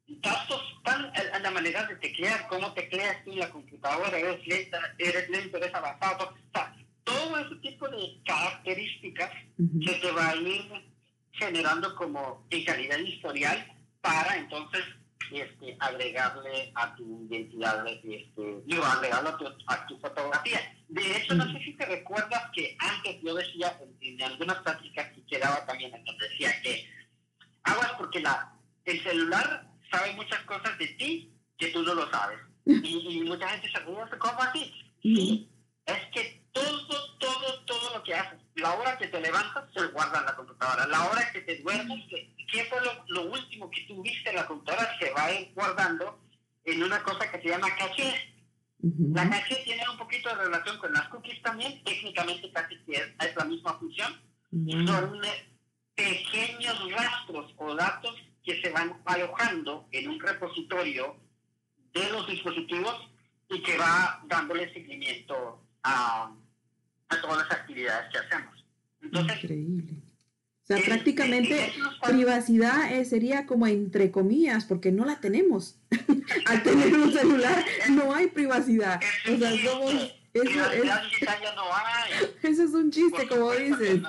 datos tan a, la manera de teclear, cómo tecleas tú en la computadora, eres lenta, eres lento, eres avanzado. O sea, todo ese tipo de características se te va a ir generando como en calidad historial para entonces este, agregarle a tu identidad, este, digo, agregarlo a tu, a tu fotografía. De hecho, no sé si te recuerdas que antes yo decía en, algunas prácticas que quedaba también, donde decía que aguas porque la, el celular sabe muchas cosas de ti que tú no lo sabes. Y, mucha gente se pregunta, ¿cómo así? Sí, es que todo, todo, todo lo que haces, la hora que te levantas, se guarda en la computadora. La hora que te duermes, ¿qué fue lo, último que tú viste en la computadora? Se va a ir guardando en una cosa que se llama caché. La caché tiene un poquito de relación con las cookies también, técnicamente casi es, la misma función. Son pequeños rastros o datos que se van alojando en un repositorio de los dispositivos y que va dándole seguimiento a, a todas las actividades que hacemos. Increíble. O sea, prácticamente privacidad eh, sería como entre comillas, porque no la tenemos. Al tener un celular no hay privacidad. O sea, somos eso, es, eso es un chiste, como dices.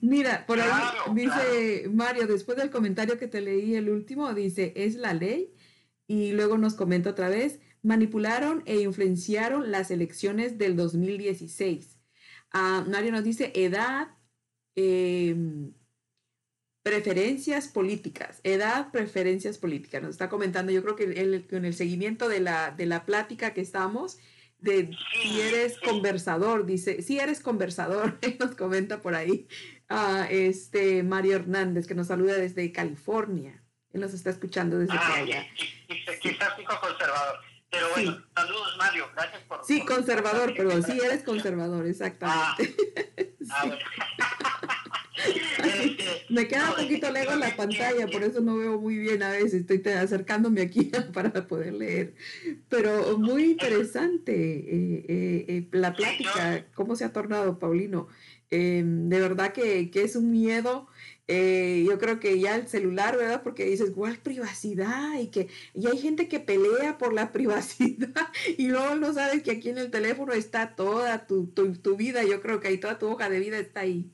Mira, por ahí dice Mario, después del comentario que te leí el último, dice, es la ley. Y luego nos comenta otra vez, manipularon e influenciaron las elecciones del 2016. Ah, Mario nos dice, edad, em, preferencias políticas, edad, preferencias políticas. Nos está comentando, yo creo que en el seguimiento de la, de la plática que estamos, de si eres conversador, dice, si eres conversador, nos comenta por ahí este Mario Hernández, que nos saluda desde California. Él nos está escuchando desde ah, allá. Quizás hijo conservador. Pero bueno, saludos Mario, gracias por... Sí, conservador, pero sí eres conservador, exactamente. Ah, ah Me queda un poquito lejos la pantalla, por eso no veo muy bien a veces. Estoy acercándome aquí para poder leer. Pero muy interesante eh, eh, eh, la plática, cómo se ha tornado, Paulino. Em, de verdad que, que, es un miedo. Yo creo que ya el celular, ¿verdad? Porque dices, ¿cuál privacidad? Y que y hay gente que pelea por la privacidad y luego no sabes que aquí en el teléfono está toda tu, tu, tu vida. Yo creo que ahí toda tu hoja de vida está ahí.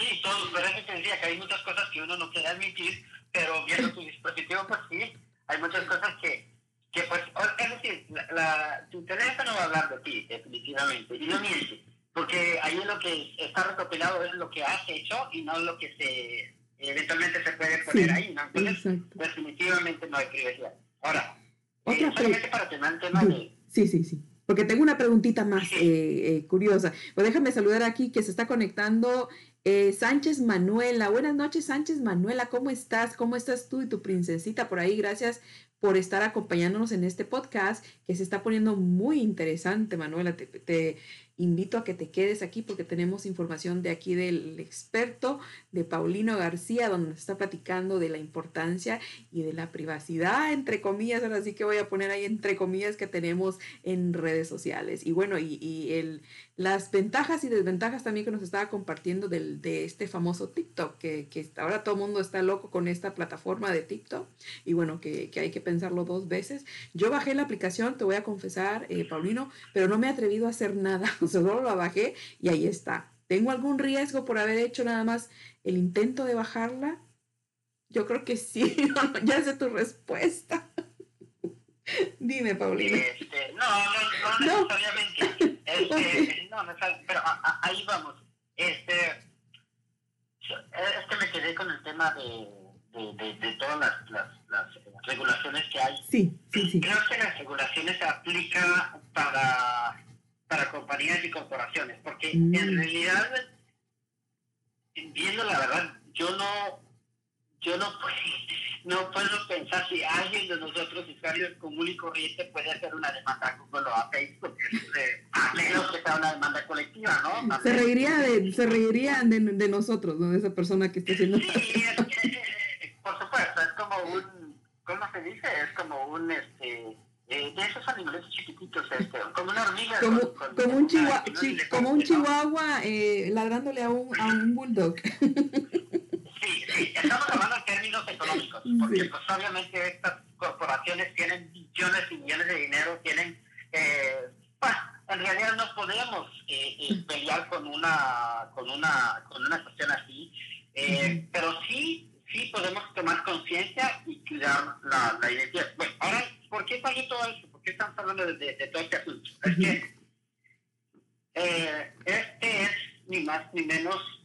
Sí, todo, pero es que decía que hay muchas cosas que uno no quiere admitir, pero viendo tu dispositivo, pues sí, hay muchas cosas que, que pues, es decir, la, tu teléfono va a hablar de ti, definitivamente, y no miente, porque ahí lo que está recopilado es lo que has hecho y no lo que se eventualmente se puede poner ahí, ¿no? Entonces, definitivamente no hay privacidad. Ahora, eh, solamente para tener el tema de... Sí, sí, sí. Porque tengo una preguntita más eh, eh, curiosa. Pues déjame saludar aquí que se está conectando eh, Sánchez Manuela, buenas noches Sánchez Manuela, ¿cómo estás? ¿Cómo estás tú y tu princesita por ahí? Gracias por estar acompañándonos en este podcast que se está poniendo muy interesante, Manuela. Te, invito a que te quedes aquí porque tenemos información de aquí del experto, de Paulino García, donde nos está platicando de la importancia y de la privacidad, entre comillas, ahora sí que voy a poner ahí entre comillas que tenemos en redes sociales. Y bueno, y, el las ventajas y desventajas también que nos estaba compartiendo del, de este famoso TikTok, que, que ahora todo el mundo está loco con esta plataforma de TikTok y bueno, que, que, hay que pensarlo dos veces. Yo bajé la aplicación, te voy a confesar, eh, Paulino, pero no me he atrevido a hacer nada, solo la bajé y ahí está. ¿Tengo algún riesgo por haber hecho nada más el intento de bajarla? Yo creo que sí, ya sé tu respuesta. Dime, Paulina. Este, no, no, no, necesariamente. Este, no, no, pero ahí vamos. Este, es que me quedé con el tema de, de, de, todas las, las, las, regulaciones que hay. Sí, sí, sí. Creo que las regulaciones se aplican para, para compañías y corporaciones, porque en mm. realidad, viendo la verdad, yo no, yo no no puedo pensar si alguien de nosotros, usuarios común y corriente, puede hacer una demanda como lo a Facebook, a menos que sea una demanda colectiva, ¿no? se reiría de, se reiría de, de, nosotros, ¿no? De esa persona que está haciendo. Sí, es, por supuesto, es como un, ¿cómo se dice? Es como un, este, eh, de esos animales chiquititos, este, como una hormiga. Como, como, un, chihuahua, como un chihuahua eh, ladrándole a un, a un bulldog. Sí, estamos hablando en términos económicos, porque pues obviamente estas corporaciones tienen billones y millones de dinero, tienen, eh, pues, en realidad no podemos eh, eh, pelear con una, con una, con una cuestión así, pero sí, sí podemos tomar conciencia y crear la, la, identidad. Bueno, ahora, ¿por qué salió todo esto? ¿Por qué estamos hablando de, de, todo este asunto? Es que este es ni más ni menos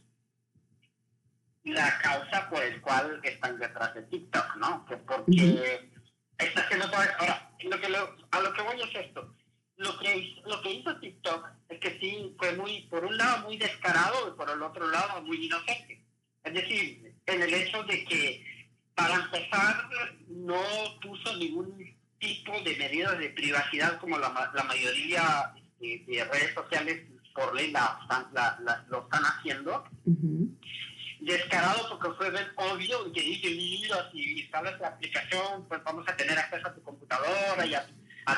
la causa por el cual están detrás de TikTok, ¿no? Que porque está haciendo todo Ahora, lo que a lo que voy es esto. Lo que, lo que hizo TikTok es que sí fue muy, por un lado, muy descarado y por el otro lado, muy inocente. Es decir, en el hecho de que, para empezar, no puso ningún tipo de medidas de privacidad como la, la mayoría de, redes sociales por ley la, la, lo están haciendo descarado porque fue bien obvio que dije, mira, si instalas la aplicación, pues vamos a tener acceso a tu computadora y a,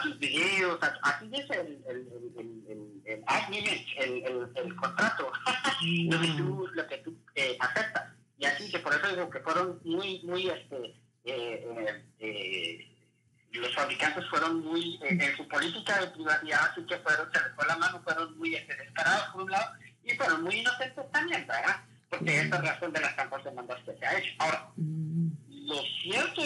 tus videos. así es el, el, el, el, el, contrato, lo que tú, lo que tú eh, aceptas. Y así que por eso digo que fueron muy, muy, este, eh, eh, eh los fabricantes fueron muy, en su política de privacidad, así que fueron, se les fue la mano, fueron muy este, descarados por un lado, y fueron muy inocentes también, ¿verdad? Porque esa es la razón de las tantas demandas que se ha hecho. Ahora, mm. lo cierto,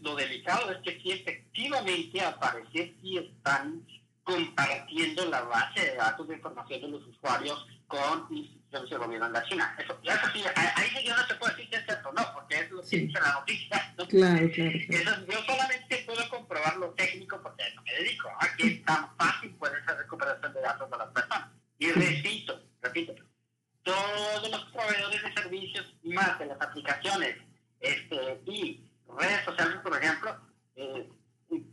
lo delicado es que si efectivamente aparece si están compartiendo la base de datos de información de los usuarios con instituciones del gobierno de la China. Eso, eso sí, ahí yo no se puede decir si es cierto no, porque es lo que dice la noticia. Claro, claro, claro. Eso, yo solamente puedo comprobar lo técnico porque a eso me dedico. Aquí es tan fácil puede ser recuperación de datos de las personas. Y repito, repito, todos los proveedores de servicios más de las aplicaciones este, y redes sociales, por ejemplo, eh,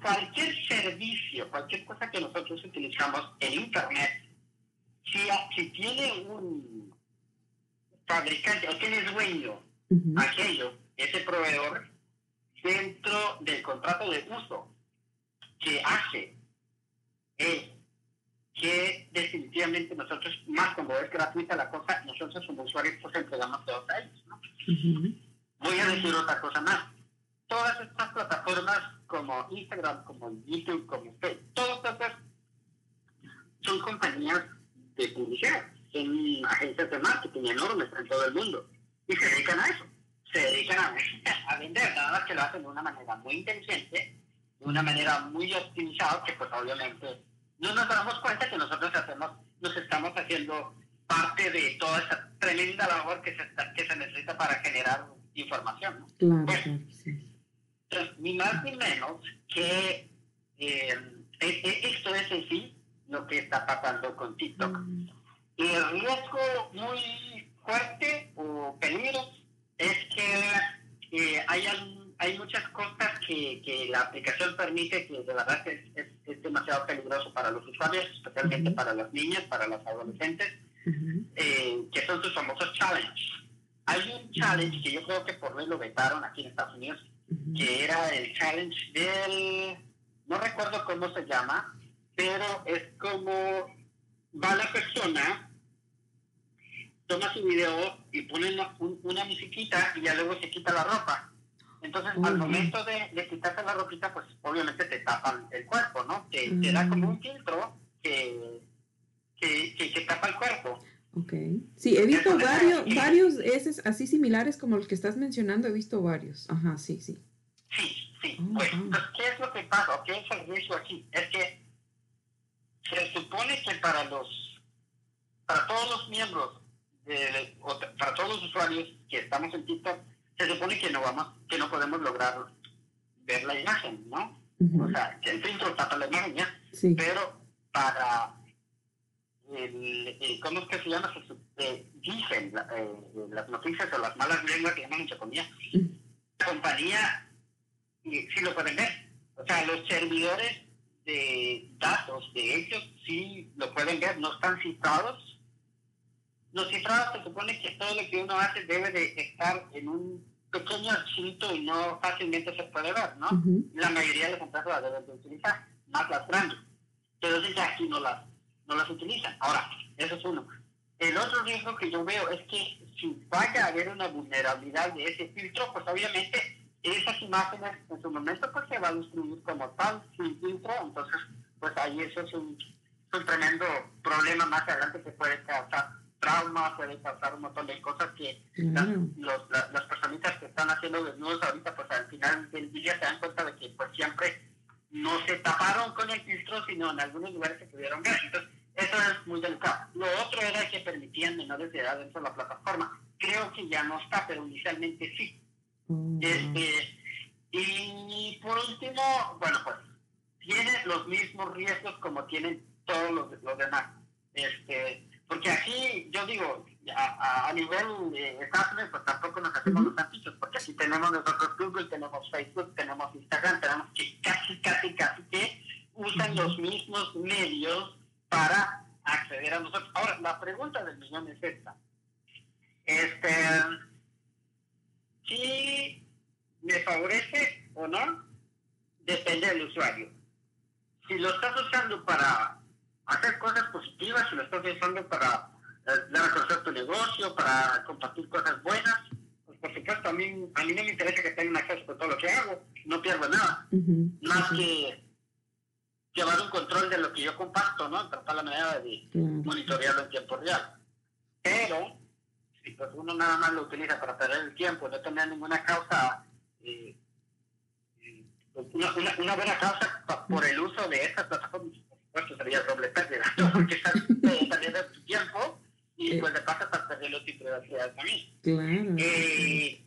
cualquier servicio, cualquier cosa que nosotros utilizamos en Internet, si, si tiene un fabricante o tiene dueño aquello, ese proveedor, dentro del contrato de uso que hace es que definitivamente nosotros, más como es gratuita la cosa, nosotros como usuarios pues entregamos todos a ellos. ¿no? Voy a decir otra cosa más. Todas estas plataformas como Instagram, como YouTube, como Facebook, todas estas son compañías de publicidad, son agencias de marketing enormes en todo el mundo y se dedican a eso, se dedican a, a vender, nada más que lo hacen de una manera muy inteligente, de una manera muy optimizada, que pues obviamente no nos damos cuenta que nosotros hacemos, nos estamos haciendo parte de toda esa tremenda labor que se, que se necesita para generar información. Claro, ni más ni menos que eh, e, e, esto es en sí lo que está pasando con TikTok. Mm. El riesgo muy fuerte o peligro es que eh, hay algún hay muchas cosas que, que, la aplicación permite que de verdad es, es, demasiado peligroso para los usuarios, especialmente para las niñas, para las adolescentes, eh, que son sus famosos challenges. Hay un challenge que yo creo que por ley lo vetaron aquí en Estados Unidos, que era el challenge del, no recuerdo cómo se llama, pero es como va la persona, toma su video y pone una, musiquita y ya luego se quita la ropa. Entonces, al momento de, de, quitarse la ropita, pues obviamente te tapan el cuerpo, ¿no? Te, te da como un mm. filtro que, que, que, tapa el cuerpo. Ok. Sí, he visto varios, varios esos así similares como los que estás mencionando, he visto varios. Ajá, sí, sí. Sí, sí. Oh, pues, ¿qué es lo que pasa? ¿Qué es el riesgo aquí? Es que se supone que para los, para todos los miembros, de, para todos los usuarios que estamos en TikTok, se supone que no vamos, que no podemos lograr ver la imagen, ¿no? O sea, que el filtro tapa la imagen ya, sí. pero para el, ¿cómo es que se llama? Se, dicen eh, las noticias o las malas lenguas que llaman mucha La compañía sí lo pueden ver. O sea, los servidores de datos de ellos sí lo pueden ver, no están cifrados. Los cifrados se supone que todo lo que uno hace debe de estar en un pequeño archivo y no fácilmente se puede ver, ¿no? La mayoría de las empresas las deben de utilizar, más las grandes. Entonces ya aquí no las no las utilizan. Ahora, eso es uno. El otro riesgo que yo veo es que si vaya a haber una vulnerabilidad de ese filtro, pues obviamente esas imágenes en su momento pues se va a destruir como tal, sin filtro, entonces pues ahí eso es un, un tremendo problema más adelante que puede causar trauma, puede causar un montón de cosas que las, los, las personitas que están haciendo desnudos ahorita pues al final del día se dan cuenta de que pues siempre no se taparon con el filtro, sino en algunos lugares se pudieron ver. Entonces, eso es muy delicado. Lo otro era que permitían menores de edad dentro de la plataforma. Creo que ya no está, pero inicialmente sí. Mm. Este, y por último, bueno, pues tiene los mismos riesgos como tienen todos los, los demás. Este, porque aquí, yo digo, a, a, nivel de Estados Unidos, pues tampoco nos hacemos los antichos, porque aquí tenemos nosotros Google, tenemos Facebook, tenemos Instagram, tenemos que casi, casi, casi que usan los mismos medios para acceder a nosotros. Ahora, la pregunta del millón es esta. Este, si me favorece o no, depende del usuario. Si lo estás usando para hacer cosas positivas, si lo estás usando para eh, dar a conocer tu negocio, para compartir cosas buenas, pues por supuesto a mí, a mí no me interesa que tengan acceso a todo lo que hago, no pierdo nada. Más que llevar un control de lo que yo comparto, ¿no? Tratar la manera de monitorearlo en tiempo real. Pero, si pues uno nada más lo utiliza para perder el tiempo, no tener ninguna causa, eh, eh, una, una, buena causa por el uso de estas plataformas, por supuesto sería doble pérdida, porque estás perdiendo tu tiempo y pues de paso estás perdiendo tu privacidad también. Claro. Eh,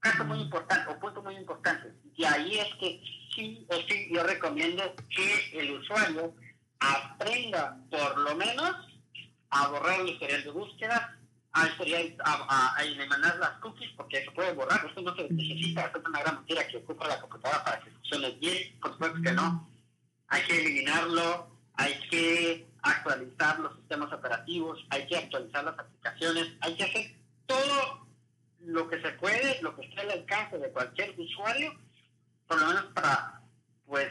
caso muy importante, o punto muy importante, y ahí es que sí o sí yo recomiendo que el usuario aprenda por lo menos a borrar el historial de búsqueda, a, a, a, eliminar las cookies, porque se puede borrar, esto no se necesita hacer una gran mentira que ocupa la computadora para que funcione bien, por supuesto que no. Hay que eliminarlo, hay que actualizar los sistemas operativos, hay que actualizar las aplicaciones, hay que hacer todo lo que se puede, lo que esté al alcance de cualquier usuario por lo menos para, pues,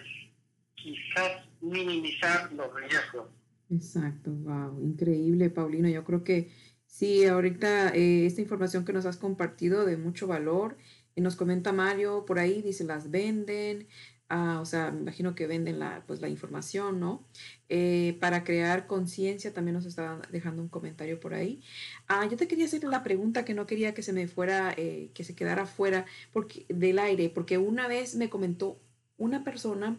quizás minimizar los riesgos. Exacto, wow, increíble, Paulino. Yo creo que sí, ahorita eh, esta información que nos has compartido de mucho valor. Y nos comenta Mario por ahí, dice, las venden, ah, o sea, me imagino que venden la, pues, la información, ¿no? Eh, para crear conciencia, también nos está dejando un comentario por ahí. Ah, yo te quería hacer la pregunta que no quería que se me fuera, eh, que se quedara fuera del aire, porque una vez me comentó una persona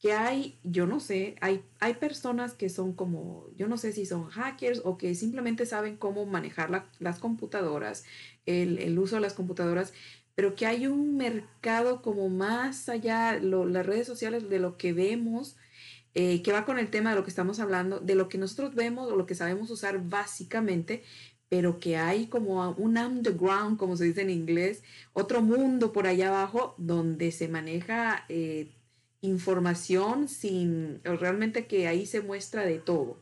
que hay, yo no sé, hay, hay personas que son como, yo no sé si son hackers o que simplemente saben cómo manejar las computadoras, el, el, uso de las computadoras, pero que hay un mercado como más allá, las redes sociales de lo que vemos, eh, que va con el tema de lo que estamos hablando, de lo que nosotros vemos o lo que sabemos usar básicamente, pero que hay como un underground, como se dice en inglés, otro mundo por allá abajo donde se maneja eh, información sin realmente que ahí se muestra de todo.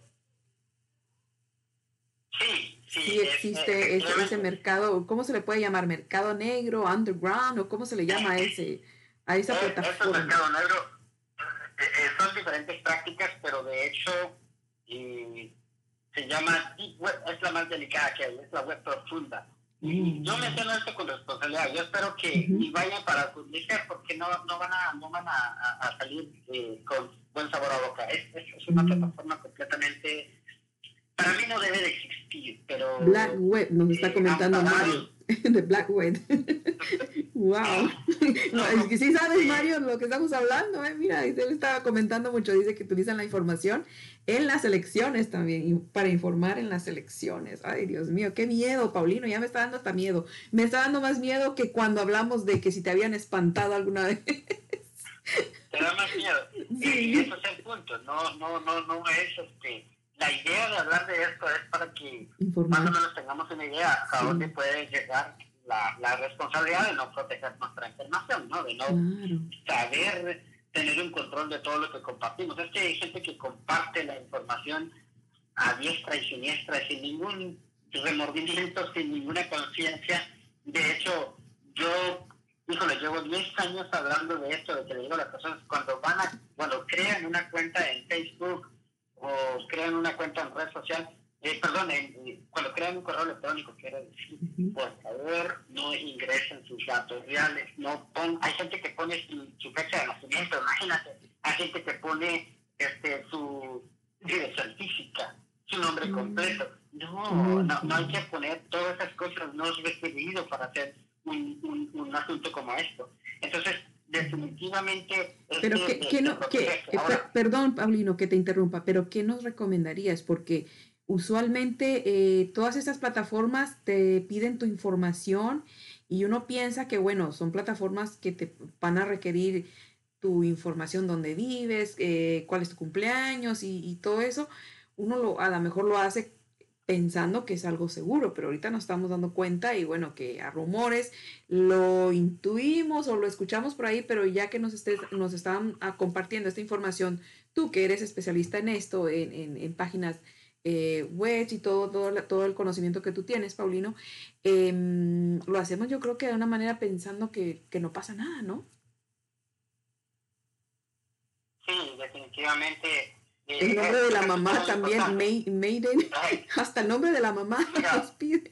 Sí, sí, existe ese, mercado, ¿cómo se le puede llamar? ¿Mercado negro, underground o cómo se le llama a, ese, a esa plataforma? mercado negro eh, eh, son diferentes prácticas, pero de hecho se llama Deep Web, es la más delicada que hay, es la web profunda. Y yo menciono esto con responsabilidad. Yo espero que ni vayan para publicar porque no, no van a, no van a, salir eh, con buen sabor a boca. Es, es, una plataforma completamente... Para mí no debe de existir, pero... Black Web nos está comentando Mario. de Black Web. wow. No, es que sí sabes, Mario, lo que estamos hablando. ¿eh? Mira, él estaba comentando mucho. Dice que utilizan la información en las elecciones también, para informar en las elecciones. Ay, Dios mío, qué miedo, Paulino. Ya me está dando hasta miedo. Me está dando más miedo que cuando hablamos de que si te habían espantado alguna vez. Te da más miedo. Sí. Y eso es el punto. No, no, no, no es este la idea de hablar de esto es para que más o menos tengamos una idea a dónde puede llegar la, la, responsabilidad de no proteger nuestra información, ¿no? De no saber tener un control de todo lo que compartimos. Es que hay gente que comparte la información a diestra y siniestra, sin ningún remordimiento, sin ninguna conciencia. De hecho, yo, híjole, llevo 10 años hablando de esto, de que le digo a las personas, cuando van a, cuando crean una cuenta en Facebook, o crean una cuenta en red social, eh, perdón, cuando crean un correo electrónico, quiero decir, por favor, no ingresen sus datos reales, no pon, hay gente que pone su, fecha de nacimiento, imagínate, hay gente que pone este su dirección física, su nombre completo. No, no, no, hay que poner todas esas cosas, no es requerido para hacer un, un, un asunto como esto. Entonces, definitivamente... Pero que, no, que, perdón, Paulino, que te interrumpa, pero ¿qué nos recomendarías? Porque usualmente eh, todas estas plataformas te piden tu información y uno piensa que, bueno, son plataformas que te van a requerir tu información, dónde vives, eh, cuál es tu cumpleaños y, y, todo eso. Uno lo, a lo mejor lo hace pensando que es algo seguro, pero ahorita nos estamos dando cuenta y bueno, que a rumores lo intuimos o lo escuchamos por ahí, pero ya que nos, estés, nos están ah, compartiendo esta información, tú que eres especialista en esto, en, en, páginas eh, web y todo, todo, todo, el conocimiento que tú tienes, Paulino, em, lo hacemos yo creo que de una manera pensando que, que no pasa nada, ¿no? Sí, definitivamente el nombre de la mamá también, Maiden, hasta el nombre de la mamá nos pide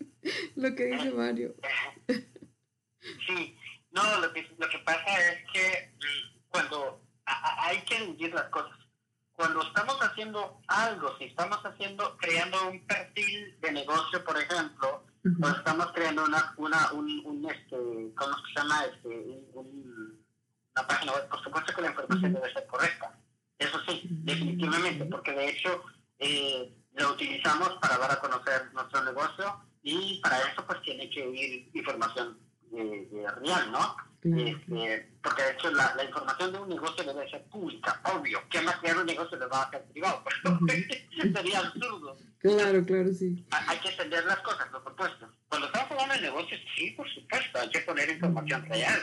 lo que dice Mario. Sí, no, lo que, lo que pasa es que cuando hay que dividir las cosas. Cuando estamos haciendo algo, si estamos haciendo, creando un perfil de negocio, por ejemplo, o estamos creando una, una un, un, este, ¿cómo se llama? Este, un, una página web, por supuesto que la información debe ser correcta eso sí, definitivamente, porque de hecho eh, lo utilizamos para dar a conocer nuestro negocio y para eso pues tiene que ir información real, ¿no? Este, porque de hecho la, información de un negocio debe ser pública, obvio. que más que un negocio le va a hacer privado? sería absurdo. Claro, claro, sí. Hay que entender las cosas, por supuesto. Cuando estamos hablando de negocios, sí, por supuesto, hay que poner información real.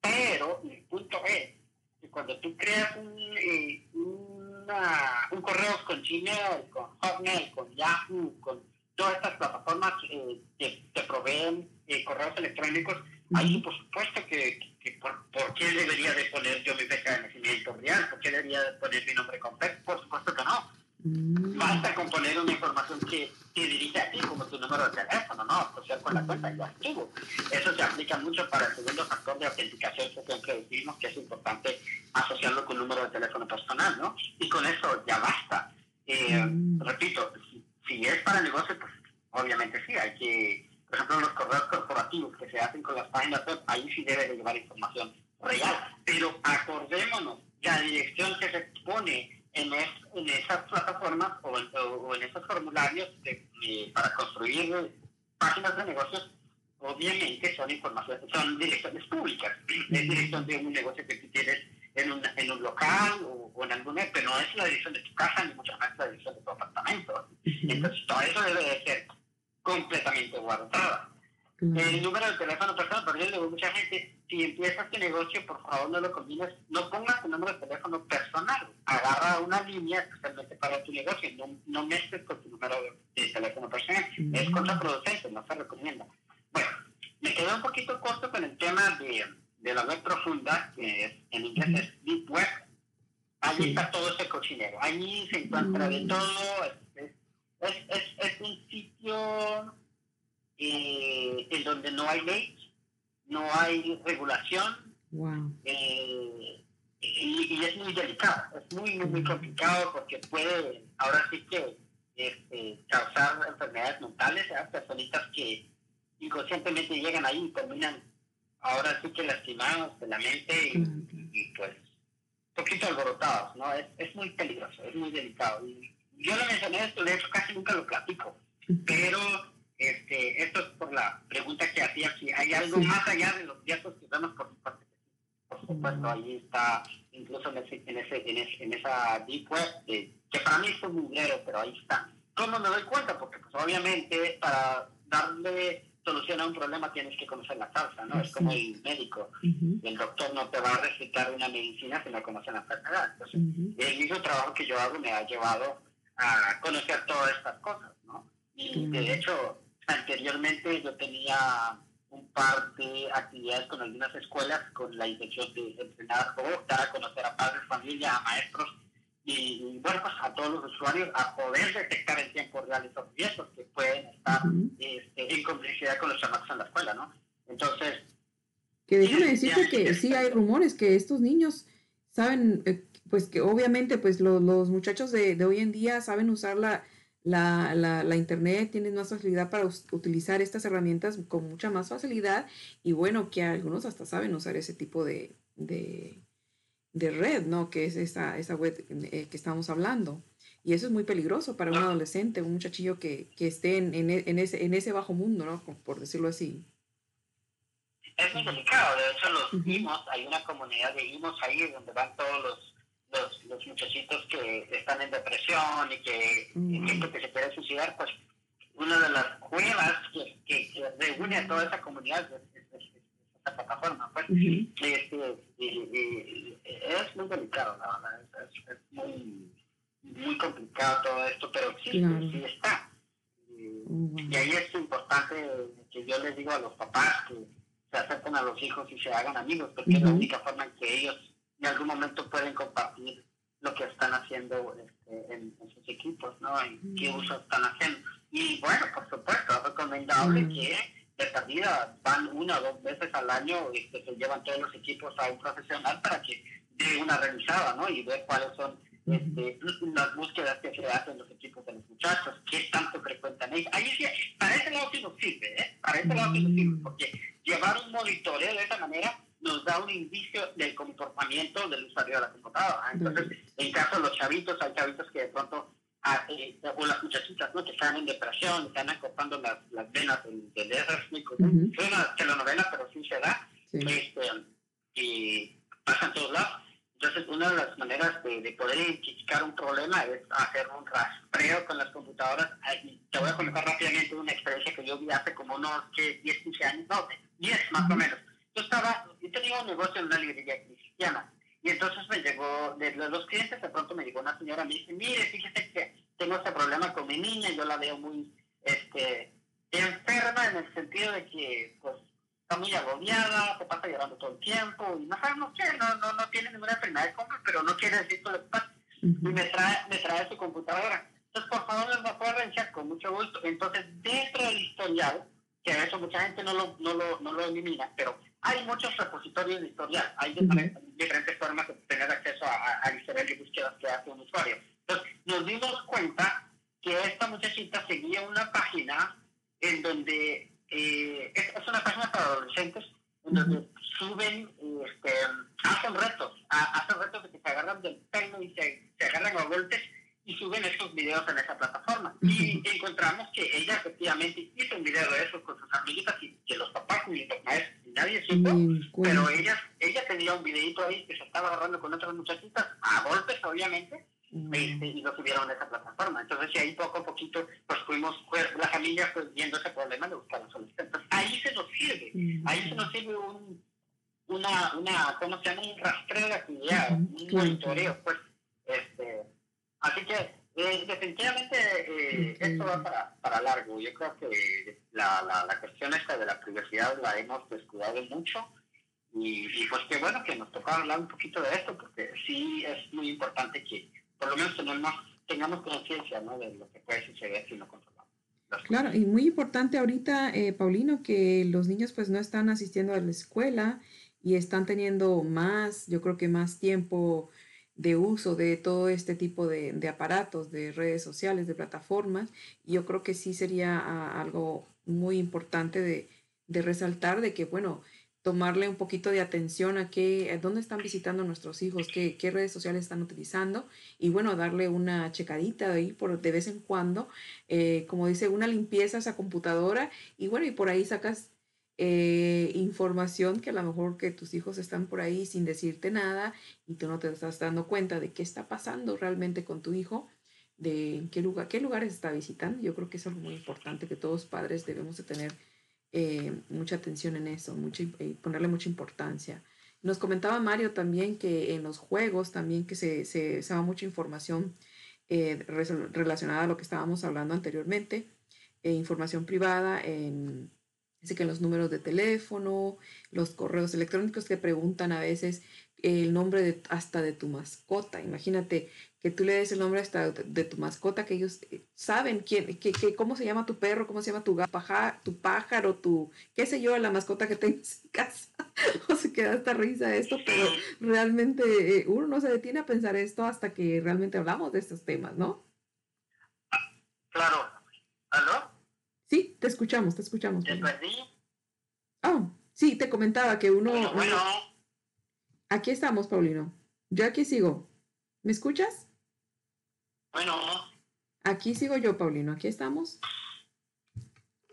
Pero el punto es cuando tú creas un, eh, un correo con Gmail, con Hotmail, con Yahoo, con todas estas plataformas eh, que te proveen eh, correos electrónicos, ahí por supuesto que, por, qué debería de poner yo mi fecha de nacimiento real? ¿Por qué debería de poner mi nombre completo? Por supuesto que no. Mm. Basta con poner una información que te dirige a ti, como tu número de teléfono, ¿no? Asociar con la cuenta ya estuvo. Eso se aplica mucho para el segundo factor de autenticación que siempre decimos que es importante asociarlo con un número de teléfono personal, ¿no? Y con eso ya basta. Eh, mm. Repito, si, es para el negocio, pues obviamente sí, hay que, por ejemplo, los correos corporativos que se hacen con las páginas web, ahí sí debe de llevar información real. Pero acordémonos, la dirección que se pone en, en esas plataformas o en, o en esos formularios para construir páginas de negocios, obviamente son informaciones, son direcciones públicas. Es dirección de un negocio que tú tienes en un, en un local o, en algún pero no es la dirección de tu casa ni mucho más la dirección de tu apartamento. Entonces todo eso debe de ser completamente guardado. El número de teléfono personal, pero yo le digo a mucha gente, si empiezas tu negocio, por favor no lo combines, no pongas tu número de teléfono personal, agarra una línea especialmente para tu negocio, no, no mezcles con tu número de, teléfono personal, es contraproducente, no se recomienda. Bueno, me quedé un poquito corto con el tema de, de la web profunda, que es, en inglés es Deep Web, ahí está todo ese cochinero, allí se encuentra de todo, es, es, es un sitio eh, en donde no hay ley, no hay regulación. Wow. Eh, y, es muy delicado, es muy, muy, complicado porque puede, ahora sí que este, causar enfermedades mentales, a personitas que inconscientemente llegan ahí y terminan ahora sí que lastimados de la mente y, pues un poquito alborotados, ¿no? Es, es, muy peligroso, es muy delicado. Y yo lo mencioné esto, de hecho casi nunca lo platico, pero este, esto es por la pregunta que hacía, si hay algo más allá de los viejos que vemos por supuesto. Por supuesto, ahí está, incluso en, ese, en, ese, en, esa deep web, que para mí es un mugrero, pero ahí está. ¿Cómo me doy cuenta? Porque pues obviamente para darle solución a un problema tienes que conocer la causa, ¿no? Es como el médico. El doctor no te va a recetar una medicina si no conoce la enfermedad. Entonces, el mismo trabajo que yo hago me ha llevado a conocer todas estas cosas, ¿no? Y de hecho, anteriormente yo tenía un par de actividades con algunas escuelas con la intención de entrenar o dar a conocer a padres, familia, a maestros y, bueno, pues a todos los usuarios a poder detectar en tiempo real esos riesgos que pueden estar este, en complicidad con los chamacos en la escuela, ¿no? Entonces... Que déjame decirte que sí hay rumores que estos niños saben, eh, pues que obviamente pues los muchachos de, de, hoy en día saben usar la, la, la, la, internet, tienen más facilidad para utilizar estas herramientas con mucha más facilidad y bueno, que algunos hasta saben usar ese tipo de, de de red, ¿no? Que es esa, esa web eh, que estamos hablando. Y eso es muy peligroso para un adolescente, un muchachillo que, que esté en, en, en, ese, en ese bajo mundo, ¿no? Por decirlo así. Es muy delicado. De hecho, los IMOS, hay una comunidad de IMOS ahí donde van todos los, los, los muchachitos que están en depresión y que, que se quiere suicidar. Pues una de las cuevas que, que, que reúne a toda esa comunidad esta plataforma. Pues, este, es muy delicado, la verdad, es, muy, muy complicado todo esto, pero sí, sí está. Y, ahí es importante que yo les digo a los papás que se acerquen a los hijos y se hagan amigos, porque es la única forma en que ellos en algún momento pueden compartir lo que están haciendo este, en, sus equipos, ¿no? Y qué uso están haciendo. Y bueno, por supuesto, es recomendable que de perdida van una o dos veces al año y este, se llevan todos los equipos a un profesional para que dé una revisada, ¿no? Y ver cuáles son este, las búsquedas que se hacen los equipos de los muchachos, qué tanto frecuentan ellos. Ahí sí, para ese lado sí nos sirve, ¿eh? Para ese lado sí nos sirve, porque llevar un monitoreo de esa manera nos da un indicio del comportamiento del usuario de la computadora. Entonces, en caso de los chavitos, hay chavitos que de pronto a, eh, o las muchachitas ¿no? que están en depresión, están acortando las, las venas del, del erécnico. Uh -huh. Es una telenovela, pero sí se da. Sí. Este, y pasa en todos lados. Entonces, una de las maneras de, de, poder identificar un problema es hacer un rastreo con las computadoras. Te voy a comentar rápidamente una experiencia que yo vi hace como unos que 10, 15 años, no, 10 más o menos. Yo estaba, yo tenía un negocio en una librería cristiana y entonces me llegó, de los clientes de pronto me llegó una señora, me dice, mire, fíjese que tengo este problema con mi niña, yo la veo muy este, enferma en el sentido de que pues está muy agobiada, se pasa llorando todo el tiempo y no sabemos qué, no, no, no tiene ninguna enfermedad de compra, pero no quiere decir todo lo que pasa. Y me trae, me trae su computadora. Entonces, por favor, les va a poder revisar con mucho gusto. Entonces, dentro del historial, que a eso mucha gente no lo, no lo, no lo elimina, pero hay muchos repositorios de historial, hay diferentes, diferentes formas de tener acceso al historial de búsquedas que hace un usuario. Entonces, nos dimos cuenta que esta muchachita seguía una página en donde eh, es, una página para adolescentes, en donde suben, este, hacen retos, hacen retos de que se agarran del pelo y se, se agarran a golpes y suben estos videos en esa plataforma. Y encontramos que ella efectivamente hizo un video de eso con sus amiguitas y que los papás ni los maestros ni nadie supo, pero ella, ella tenía un videito ahí que se estaba agarrando con otras muchachitas, a golpes obviamente, este, y lo subieron a esa plataforma. Entonces, ahí poco a poquito, pues fuimos, pues, la familia, pues viendo ese problema, le buscaron solución. Entonces, ahí se nos sirve, ahí se nos sirve un, una, una, ¿cómo se llama? Un rastreo de actividad, un monitoreo, pues, Así que eh, definitivamente eh, esto va para, para largo. Yo creo que la, la, la, cuestión esta de la privacidad la hemos descuidado mucho y, y, pues qué bueno que nos tocó hablar un poquito de esto porque sí es muy importante que por lo menos tenemos, tengamos conciencia ¿no? de lo que puede suceder si no controlamos. Claro, y muy importante ahorita, eh, Paulino, que los niños pues no están asistiendo a la escuela y están teniendo más, yo creo que más tiempo de uso de todo este tipo de, de aparatos, de redes sociales, de plataformas. Yo creo que sí sería ah, algo muy importante de, de resaltar de que, bueno, tomarle un poquito de atención a qué, dónde están visitando nuestros hijos, qué, qué, redes sociales están utilizando y bueno, darle una checadita ahí por de vez en cuando, eh, como dice, una limpieza a esa computadora y bueno, y por ahí sacas eh, información que a lo mejor que tus hijos están por ahí sin decirte nada y tú no te estás dando cuenta de qué está pasando realmente con tu hijo, de qué, lugar, qué lugares está visitando. Yo creo que es algo muy importante que todos padres debemos de tener eh, mucha atención en eso, mucha, y ponerle mucha importancia. Nos comentaba Mario también que en los juegos también que se, se, se mucha información eh, relacionada a lo que estábamos hablando anteriormente, eh, información privada en Dice que los números de teléfono, los correos electrónicos que preguntan a veces el nombre de, hasta de tu mascota. Imagínate que tú le des el nombre hasta de, tu mascota, que ellos eh, saben quién, que, cómo se llama tu perro, cómo se llama tu gato, tu pájaro, tu, qué sé yo, la mascota que tengas en casa. o se queda esta risa esto, pero realmente eh, uno no se detiene a pensar esto hasta que realmente hablamos de estos temas, ¿no? Claro. Sí, te escuchamos, te escuchamos. ¿Te perdí? Oh, sí, te comentaba que uno... Bueno, bueno. Aquí estamos, Paulino. Yo aquí sigo. ¿Me escuchas? Bueno. Aquí sigo yo, Paulino. Aquí estamos.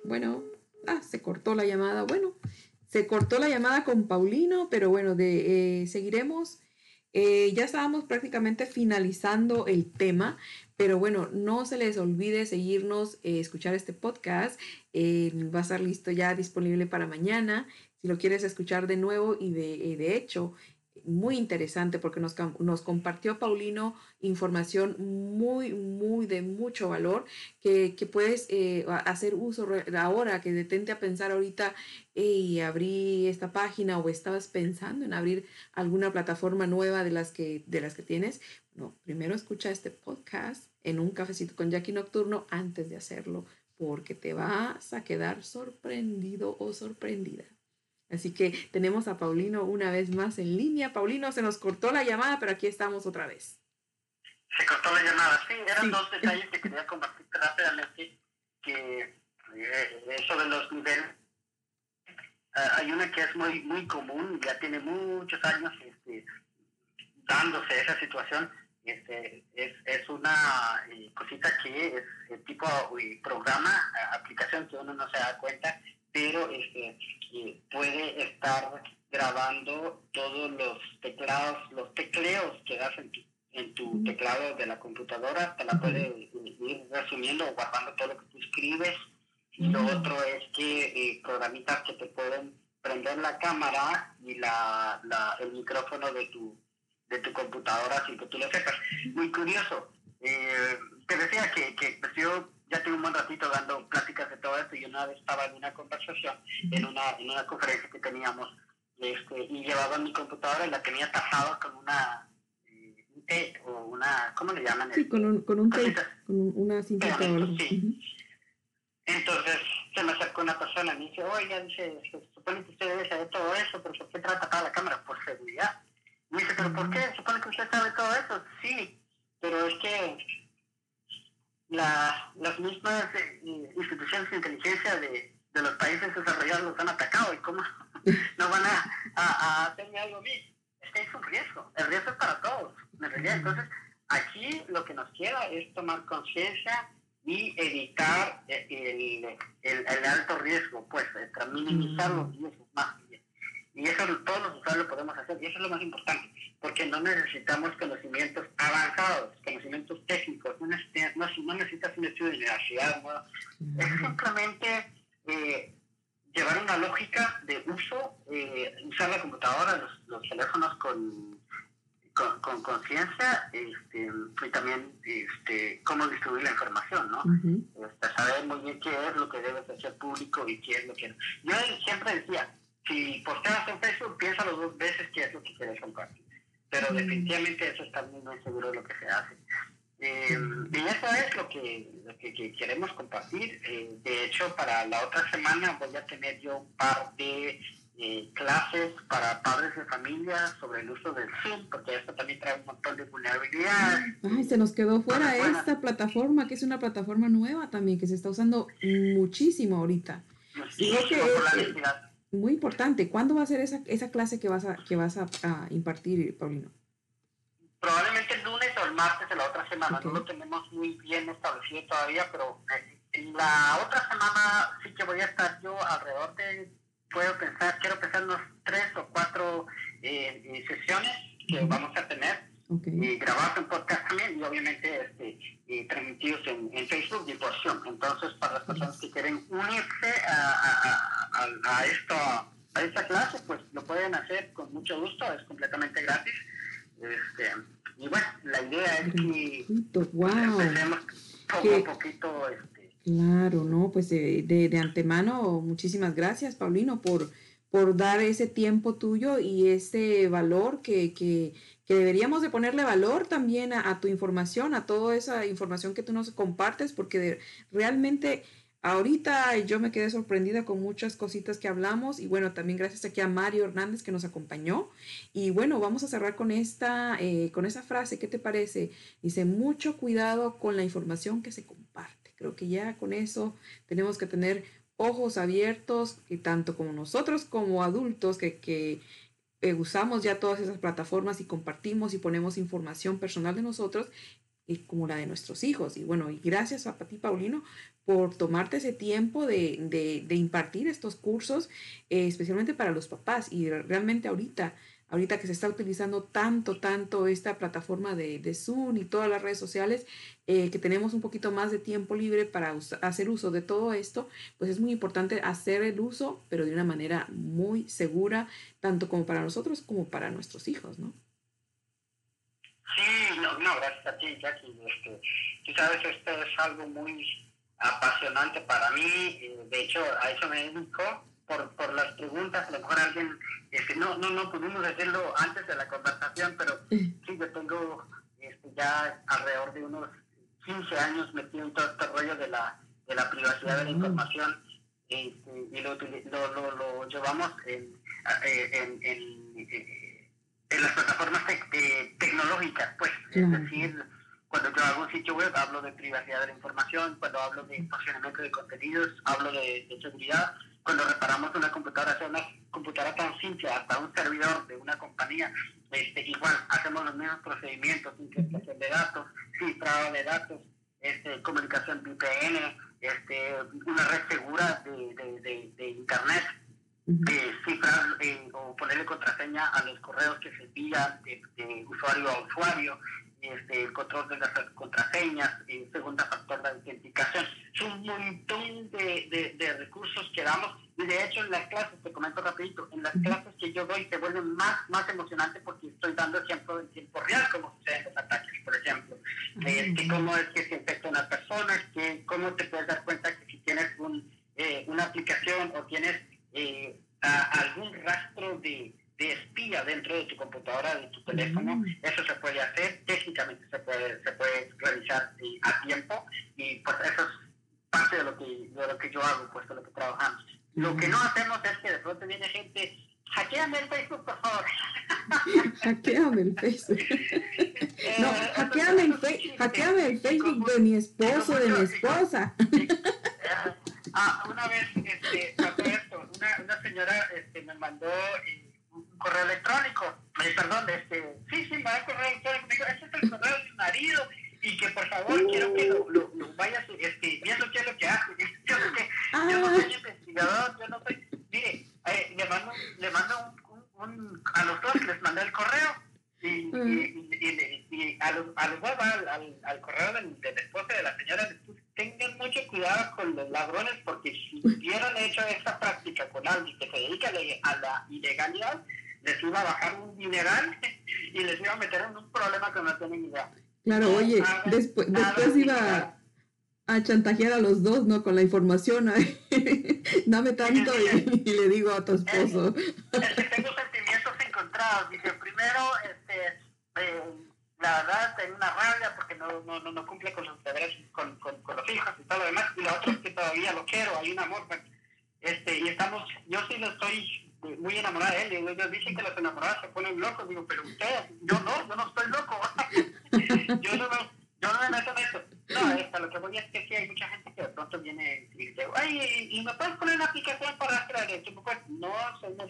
Bueno, ah, se cortó la llamada. Bueno, se cortó la llamada con Paulino, pero bueno, de, eh, seguiremos. Eh, ya estábamos prácticamente finalizando el tema, pero bueno, no se les olvide seguirnos, eh, escuchar este podcast. Eh, va a estar listo ya disponible para mañana. Si lo quieres escuchar de nuevo y de, de hecho, muy interesante porque nos, nos, compartió Paulino información muy, muy de mucho valor que, que puedes eh, hacer uso ahora, que detente a pensar ahorita, y abrí esta página o estabas pensando en abrir alguna plataforma nueva de las que, de las que tienes. No, primero escucha este podcast en un cafecito con Jackie Nocturno antes de hacerlo porque te vas a quedar sorprendido o sorprendida. Así que tenemos a Paulino una vez más en línea. Paulino, se nos cortó la llamada, pero aquí estamos otra vez. Se cortó la llamada, sí, eran dos detalles que quería compartir rápidamente, que eh, eso de los niveles. Uh, hay una que es muy muy común, ya tiene muchos años este, dándose esa situación. Este, es, es una eh, cosita que es el tipo de programa, aplicación que uno no se da cuenta pero este, puede estar grabando todos los teclados, los tecleos que das en tu, en tu teclado de la computadora, te la puede ir resumiendo o guardando todo lo que tú escribes. Y lo otro es que eh, programitas que te pueden prender la cámara y la, la, el micrófono de tu, de tu computadora sin que tú lo sepas. Muy curioso. Eh, te decía que, que pues yo ya tengo un buen ratito dando pláticas de todo esto y una vez estaba en una conversación, en una, en una conferencia que teníamos, este, y llevaba mi computadora y la tenía tajada con una eh, un tape o una, ¿cómo le llaman? Sí, con un, con un tape, con una cinta sí. Entonces se me acercó una persona y me dice, oiga, dice, se supone que usted debe saber todo eso, pero ¿por qué trata toda la cámara? Por seguridad. Y me dice, ¿pero por qué? ¿Se supone que usted sabe todo eso? Sí, pero es que la, las mismas eh, instituciones de inteligencia de, de, los países desarrollados los han atacado y cómo no van a, a, hacerme algo a mí. Es un riesgo, el riesgo es para todos, en realidad. Entonces, aquí lo que nos queda es tomar conciencia y evitar el, el, el, alto riesgo, pues, minimizar los riesgos más y eso todos los usuarios lo podemos hacer. Y eso es lo más importante, porque no necesitamos conocimientos avanzados, conocimientos técnicos, no necesitas, no, necesitas un estudio de universidad. ¿no? Es simplemente eh, llevar una lógica de uso, eh, usar la computadora, los, los teléfonos con con conciencia este, y también este, cómo distribuir la información, ¿no? Este, saber muy bien qué es lo que debe hacer público y qué es lo que... Yo siempre decía, si posteas en Facebook, piénsalo dos veces qué es lo que quieres compartir. Pero definitivamente eso está muy, muy seguro de lo que se hace. Eh, y eso es lo que, lo que, queremos compartir. Eh, de hecho, para la otra semana voy a tener yo un par de eh, clases para padres de familia sobre el uso del Zoom, porque esto también trae un montón de vulnerabilidades. Ay, se nos quedó fuera esta plataforma, que es una plataforma nueva también, que se está usando muchísimo ahorita. Muchísimo muy importante. ¿Cuándo va a ser esa, esa clase que vas a, que vas a, impartir, Paulino? Probablemente el lunes o el martes de la otra semana. No lo tenemos muy bien establecido todavía, pero eh, en la otra semana sí que voy a estar yo alrededor de puedo pensar, quiero pensar unos tres o cuatro eh, eh, sesiones que vamos a tener. Y grabados en podcast también y obviamente este, transmitidos en, Facebook y por Zoom. Entonces, para las personas que quieren unirse a, a, a, esto, a esta clase, pues lo pueden hacer con mucho gusto, es completamente gratis. Este, y bueno, la idea es que wow. empecemos poco a poquito este, Claro, no, pues de, de, antemano, muchísimas gracias, Paulino, por, por dar ese tiempo tuyo y ese valor que, que, que deberíamos de ponerle valor también a, tu información, a toda esa información que tú nos compartes, porque realmente ahorita yo me quedé sorprendida con muchas cositas que hablamos y bueno, también gracias aquí a Mario Hernández que nos acompañó. Y bueno, vamos a cerrar con esta, eh, con esa frase, ¿qué te parece? Dice, mucho cuidado con la información que se comparte. Creo que ya con eso tenemos que tener ojos abiertos, y tanto como nosotros como adultos que, que eh, usamos ya todas esas plataformas y compartimos y ponemos información personal de nosotros, y como la de nuestros hijos. Y bueno, y gracias a ti, Paulino, por tomarte ese tiempo de, de, de impartir estos cursos, eh, especialmente para los papás. Y realmente ahorita ahorita que se está utilizando tanto, tanto esta plataforma de, de Zoom y todas las redes sociales, eh, que tenemos un poquito más de tiempo libre para hacer uso de todo esto, pues es muy importante hacer el uso, pero de una manera muy segura, tanto como para nosotros como para nuestros hijos, ¿no? Sí, no, no gracias a ti, Jackie. Este, tú sabes, esto es algo muy apasionante para mí. Eh, de hecho, a eso me dedico por, por las preguntas, a lo mejor alguien, este, no, no, no pudimos decirlo antes de la conversación, pero sí, yo tengo este, ya alrededor de unos 15 años metido en todo este rollo de la, de la privacidad de la información este, y lo, lo, lo, llevamos en, eh, en, en, eh, en, las plataformas tecnológicas, pues, es decir, cuando yo hago un sitio web hablo de privacidad de la información, cuando hablo de funcionamiento de contenidos, hablo de, de seguridad, cuando reparamos una computadora, sea una computadora tan simple, hasta un servidor de una compañía, este, igual hacemos los mismos procedimientos, encriptación de datos, cifrado de datos, este, comunicación VPN, este, una red segura de, de, Internet, eh, cifrar eh, o ponerle contraseña a los correos que se envían de, usuario a usuario, este, el control de las contraseñas, el segunda factor de autenticación. Es un montón de, de, recursos que damos y de hecho en las clases, te comento rapidito, en las clases que yo doy se vuelven más, más emocionante porque estoy dando ejemplos en tiempo real, como suceden los ataques, por ejemplo. Este, cómo es que se infecta una persona, que, cómo te puedes dar cuenta que si tienes un, eh, una aplicación o tienes eh, algún rastro de de espía dentro de tu computadora, de tu teléfono. Eso se puede hacer, técnicamente se puede, se puede realizar a tiempo y pues eso es parte de lo que, de lo que yo hago, pues de lo que trabajamos. Lo que no hacemos es que de pronto viene gente, hackeame el Facebook, por favor. hackeame el Facebook. Eh, no, hackeame el, hackeame el Facebook de mi esposo, de mi esposa. ah, una vez este, esto, una, una señora este, me mandó... Eh, correo electrónico, eh, perdón, este, sí, sí, me da correo electrónico, me dijo, este es el correo de mi marido, y que por favor quiero que lo, lo, lo vayas este, viendo qué es lo que hace. Yo, yo, yo no soy investigador, yo no soy, mire, eh, le mando, le mando un, un, a los dos les mandé el correo, y, y, y, y, a los, a los dos, al, al, al correo del, del esposo de la señora, tengan mucho cuidado con los ladrones, porque si hubieran hecho esa práctica con alguien que se dedica a la ilegalidad, les iba a bajar un mineral y les iba a meter en un problema que no tienen idea. Claro, oye, después, después iba a chantajear a los dos, ¿no? Con la información, dame tanto y, le digo a tu esposo. tengo sentimientos encontrados. Dice, primero, este, eh, la, verdad tengo una rabia porque no, no, no, cumple con sus deberes con, con, con, los hijos y todo lo demás, y la otra es que todavía lo quiero, hay un amor, este, y estamos, yo sí lo estoy muy enamorada de él, ellos dicen que los enamorados se ponen locos, digo, pero usted, yo no, yo no estoy loco, yo no me, yo no me meto en eso. No, hasta lo que voy es que sí hay mucha gente que de pronto viene y dice, ay, ¿y me puedes poner una aplicación para rastrear esto? Pues no, no hacemos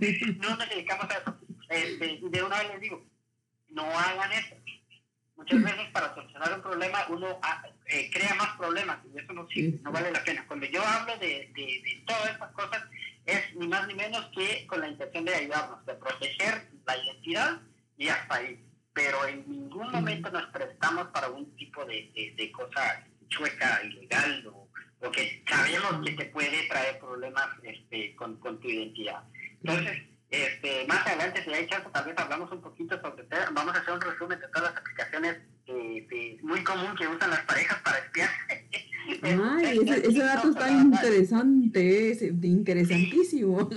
eso, no nos dedicamos a eso. Este, de una vez les digo, no hagan eso. Muchas veces para solucionar un problema uno ah, eh, crea más problemas y eso no, no vale la pena. Cuando yo hablo de, de, de todas estas cosas es ni más ni menos que con la intención de ayudarnos, de proteger la identidad y hasta ahí. Pero en ningún momento nos prestamos para un tipo de, de, cosa chueca, ilegal o, o, que sabemos que te puede traer problemas este, con, con tu identidad. Entonces, este, más adelante, si hay chance, tal vez hablamos un poquito sobre, vamos a hacer un resumen de todas las aplicaciones eh, muy común que usan las parejas para espiar. Ay, ese, ese dato está interesante, es interesantísimo.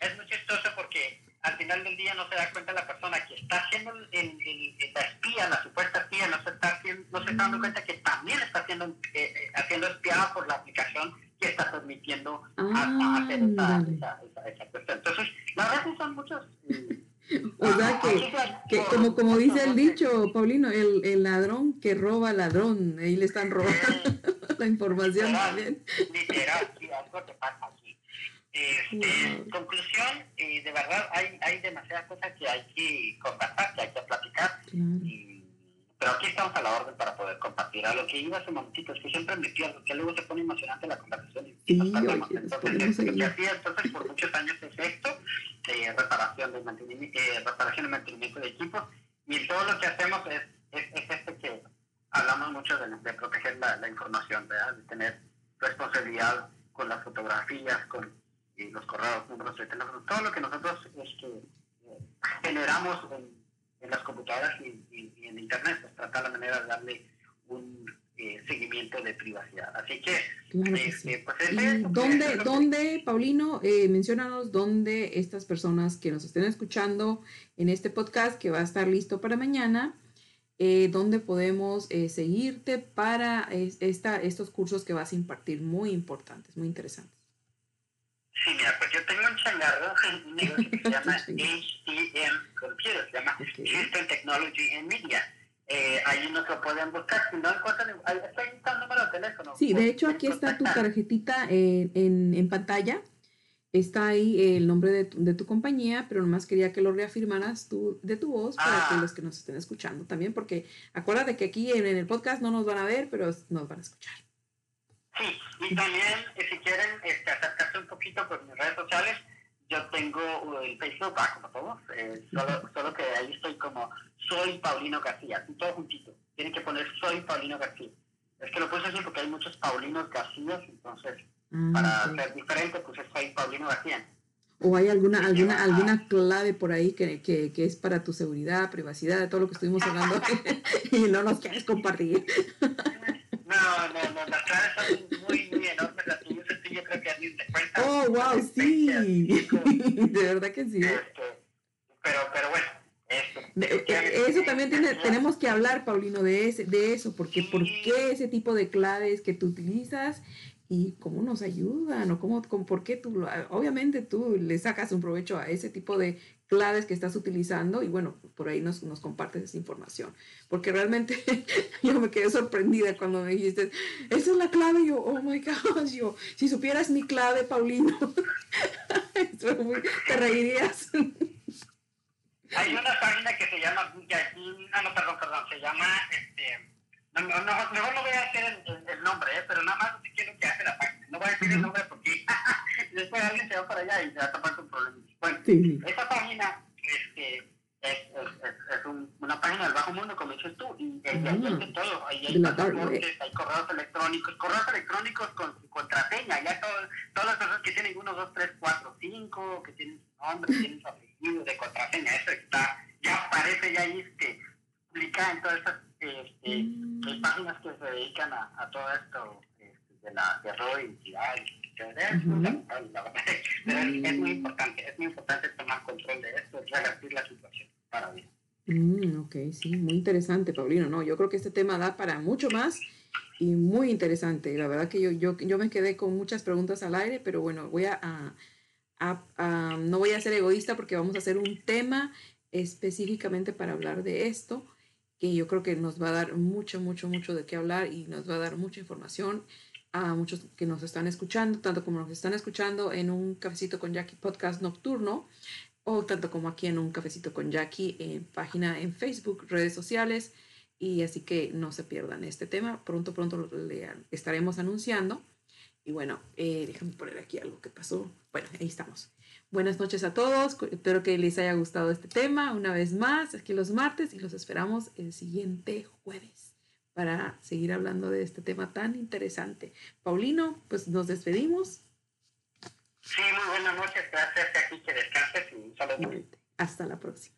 Es muy chistoso porque al final del día no se da cuenta la persona que está haciendo el, el, la espía, la supuesta espía, no se está, no se está dando cuenta que también está haciendo, eh, eh haciendo espiada por la aplicación que está permitiendo ah, hacer esa, esa, Entonces, la verdad son muchos... Eh, o sea que, que como, como dice el dicho, Paulino, el, el ladrón que roba ladrón, ahí le están robando la información también. Literal, sí, algo te pasa aquí. Este, Conclusión, eh, de verdad hay, hay demasiadas cosas que hay que conversar, que hay que platicar. Y, pero aquí estamos a la orden para poder compartir. A lo que iba hace momentito, es que siempre me pierdo, que luego se pone emocionante la conversación y nos perdemos. Entonces, lo que hacía entonces por muchos años es esto, de reparación, de mantenimiento, eh, reparación y mantenimiento de equipos, y todo lo que hacemos es, es, es esto que hablamos mucho de, de proteger la, la, información, ¿verdad? de tener responsabilidad con las fotografías, con eh, los correos, números de teléfono, todo lo que nosotros este, eh, generamos en en las computadoras y, en Internet, pues tratar la manera de darle un eh, seguimiento de privacidad. Así que, este, pues ¿Dónde, ¿Dónde, Paulino, eh, mencionanos dónde estas personas que nos estén escuchando en este podcast, que va a estar listo para mañana, eh, dónde podemos eh, seguirte para esta, estos cursos que vas a impartir, muy importantes, muy interesantes? Sí, mira, pues yo tengo un changarro, un negocio que se llama HTM Computer, se llama Houston Technology and Media. Eh, ahí nos lo pueden buscar, si no encuentran, ahí está el número de teléfono. Sí, de hecho aquí está tu tarjetita en, en, en pantalla. Está ahí el nombre de tu, de tu, compañía, pero nomás quería que lo reafirmaras tú, de tu voz para que ah. los que nos estén escuchando también, porque acuérdate que aquí en, en el podcast no nos van a ver, pero nos van a escuchar. Sí, y también eh, si quieren este, acercarse un poquito por mis redes sociales, yo tengo uh, el Facebook, ah, como todos, eh, solo, solo, que ahí estoy como Soy Paulino García, todo juntito. Tienen que poner Soy Paulino García. Es que lo puse así porque hay muchos Paulinos García, entonces mm, para ser diferente puse Soy Paulino García. ¿O hay alguna, alguna, alguna clave por ahí que, que, que, es para tu seguridad, privacidad, de todo lo que estuvimos hablando y no nos quieres compartir? No, no, no, las claves son muy, muy enormes, las tuyas, yo creo que alguien te cuenta. Oh, wow, sí, de verdad que sí. Este, pero, pero bueno. Este, eh, eso también tiene, tenemos que hablar, Paulino, de, ese, de eso, porque por qué ese tipo de claves que tú utilizas y cómo nos ayudan o cómo, cómo, por qué tú, obviamente tú le sacas un provecho a ese tipo de claves que estás utilizando y bueno, por ahí nos, nos compartes esa información. Porque realmente yo me quedé sorprendida cuando me dijiste, esa es la clave, yo, oh my gosh, yo, si supieras mi clave, Paulino, te reirías. Hay una página que se llama, ah, no, perdón, perdón, se llama, este, no, no, mejor no voy a hacer el, nombre, ¿eh? pero nada más quiero que hace la página. No voy a decir el nombre porque después alguien se va para allá y se va a tapar con problemas. Bueno, esa página este, es, es, es un, una página del bajo mundo, como dices tú, y ahí hay todo. Ahí hay pasaportes, hay correos electrónicos, correos electrónicos con su contraseña, ya todo, todas las personas que tienen 1, 2, 3, 4, 5, que tienen su nombre, tienen su apellido de contraseña, eso está, ya aparece ya ahí este, publicada en todas esas este, mm. páginas que se dedican a, a todo esto este, de la de robo de es, muy importante, es muy importante tomar control de esto, revertir la situación para bien. Mm, ok, sí, muy interesante, Paulino. No, yo creo que este tema da para mucho más y muy interesante. La verdad que yo, yo, yo me quedé con muchas preguntas al aire, pero bueno, voy a, a, no voy a ser egoísta porque vamos a hacer un tema específicamente para hablar de esto, que yo creo que nos va a dar mucho, mucho, mucho de qué hablar y nos va a dar mucha información a muchos que nos están escuchando, tanto como nos están escuchando en un cafecito con Jackie podcast nocturno, o tanto como aquí en un cafecito con Jackie en página en Facebook, redes sociales, y así que no se pierdan este tema. Pronto, pronto le estaremos anunciando. Y bueno, eh, déjame poner aquí algo que pasó. Bueno, ahí estamos. Buenas noches a todos. Espero que les haya gustado este tema. Una vez más, aquí los martes y los esperamos el siguiente jueves para seguir hablando de este tema tan interesante. Paulino, pues nos despedimos. Sí, muy buenas noches. Gracias. Aquí que descanses y un saludo. Hasta la próxima.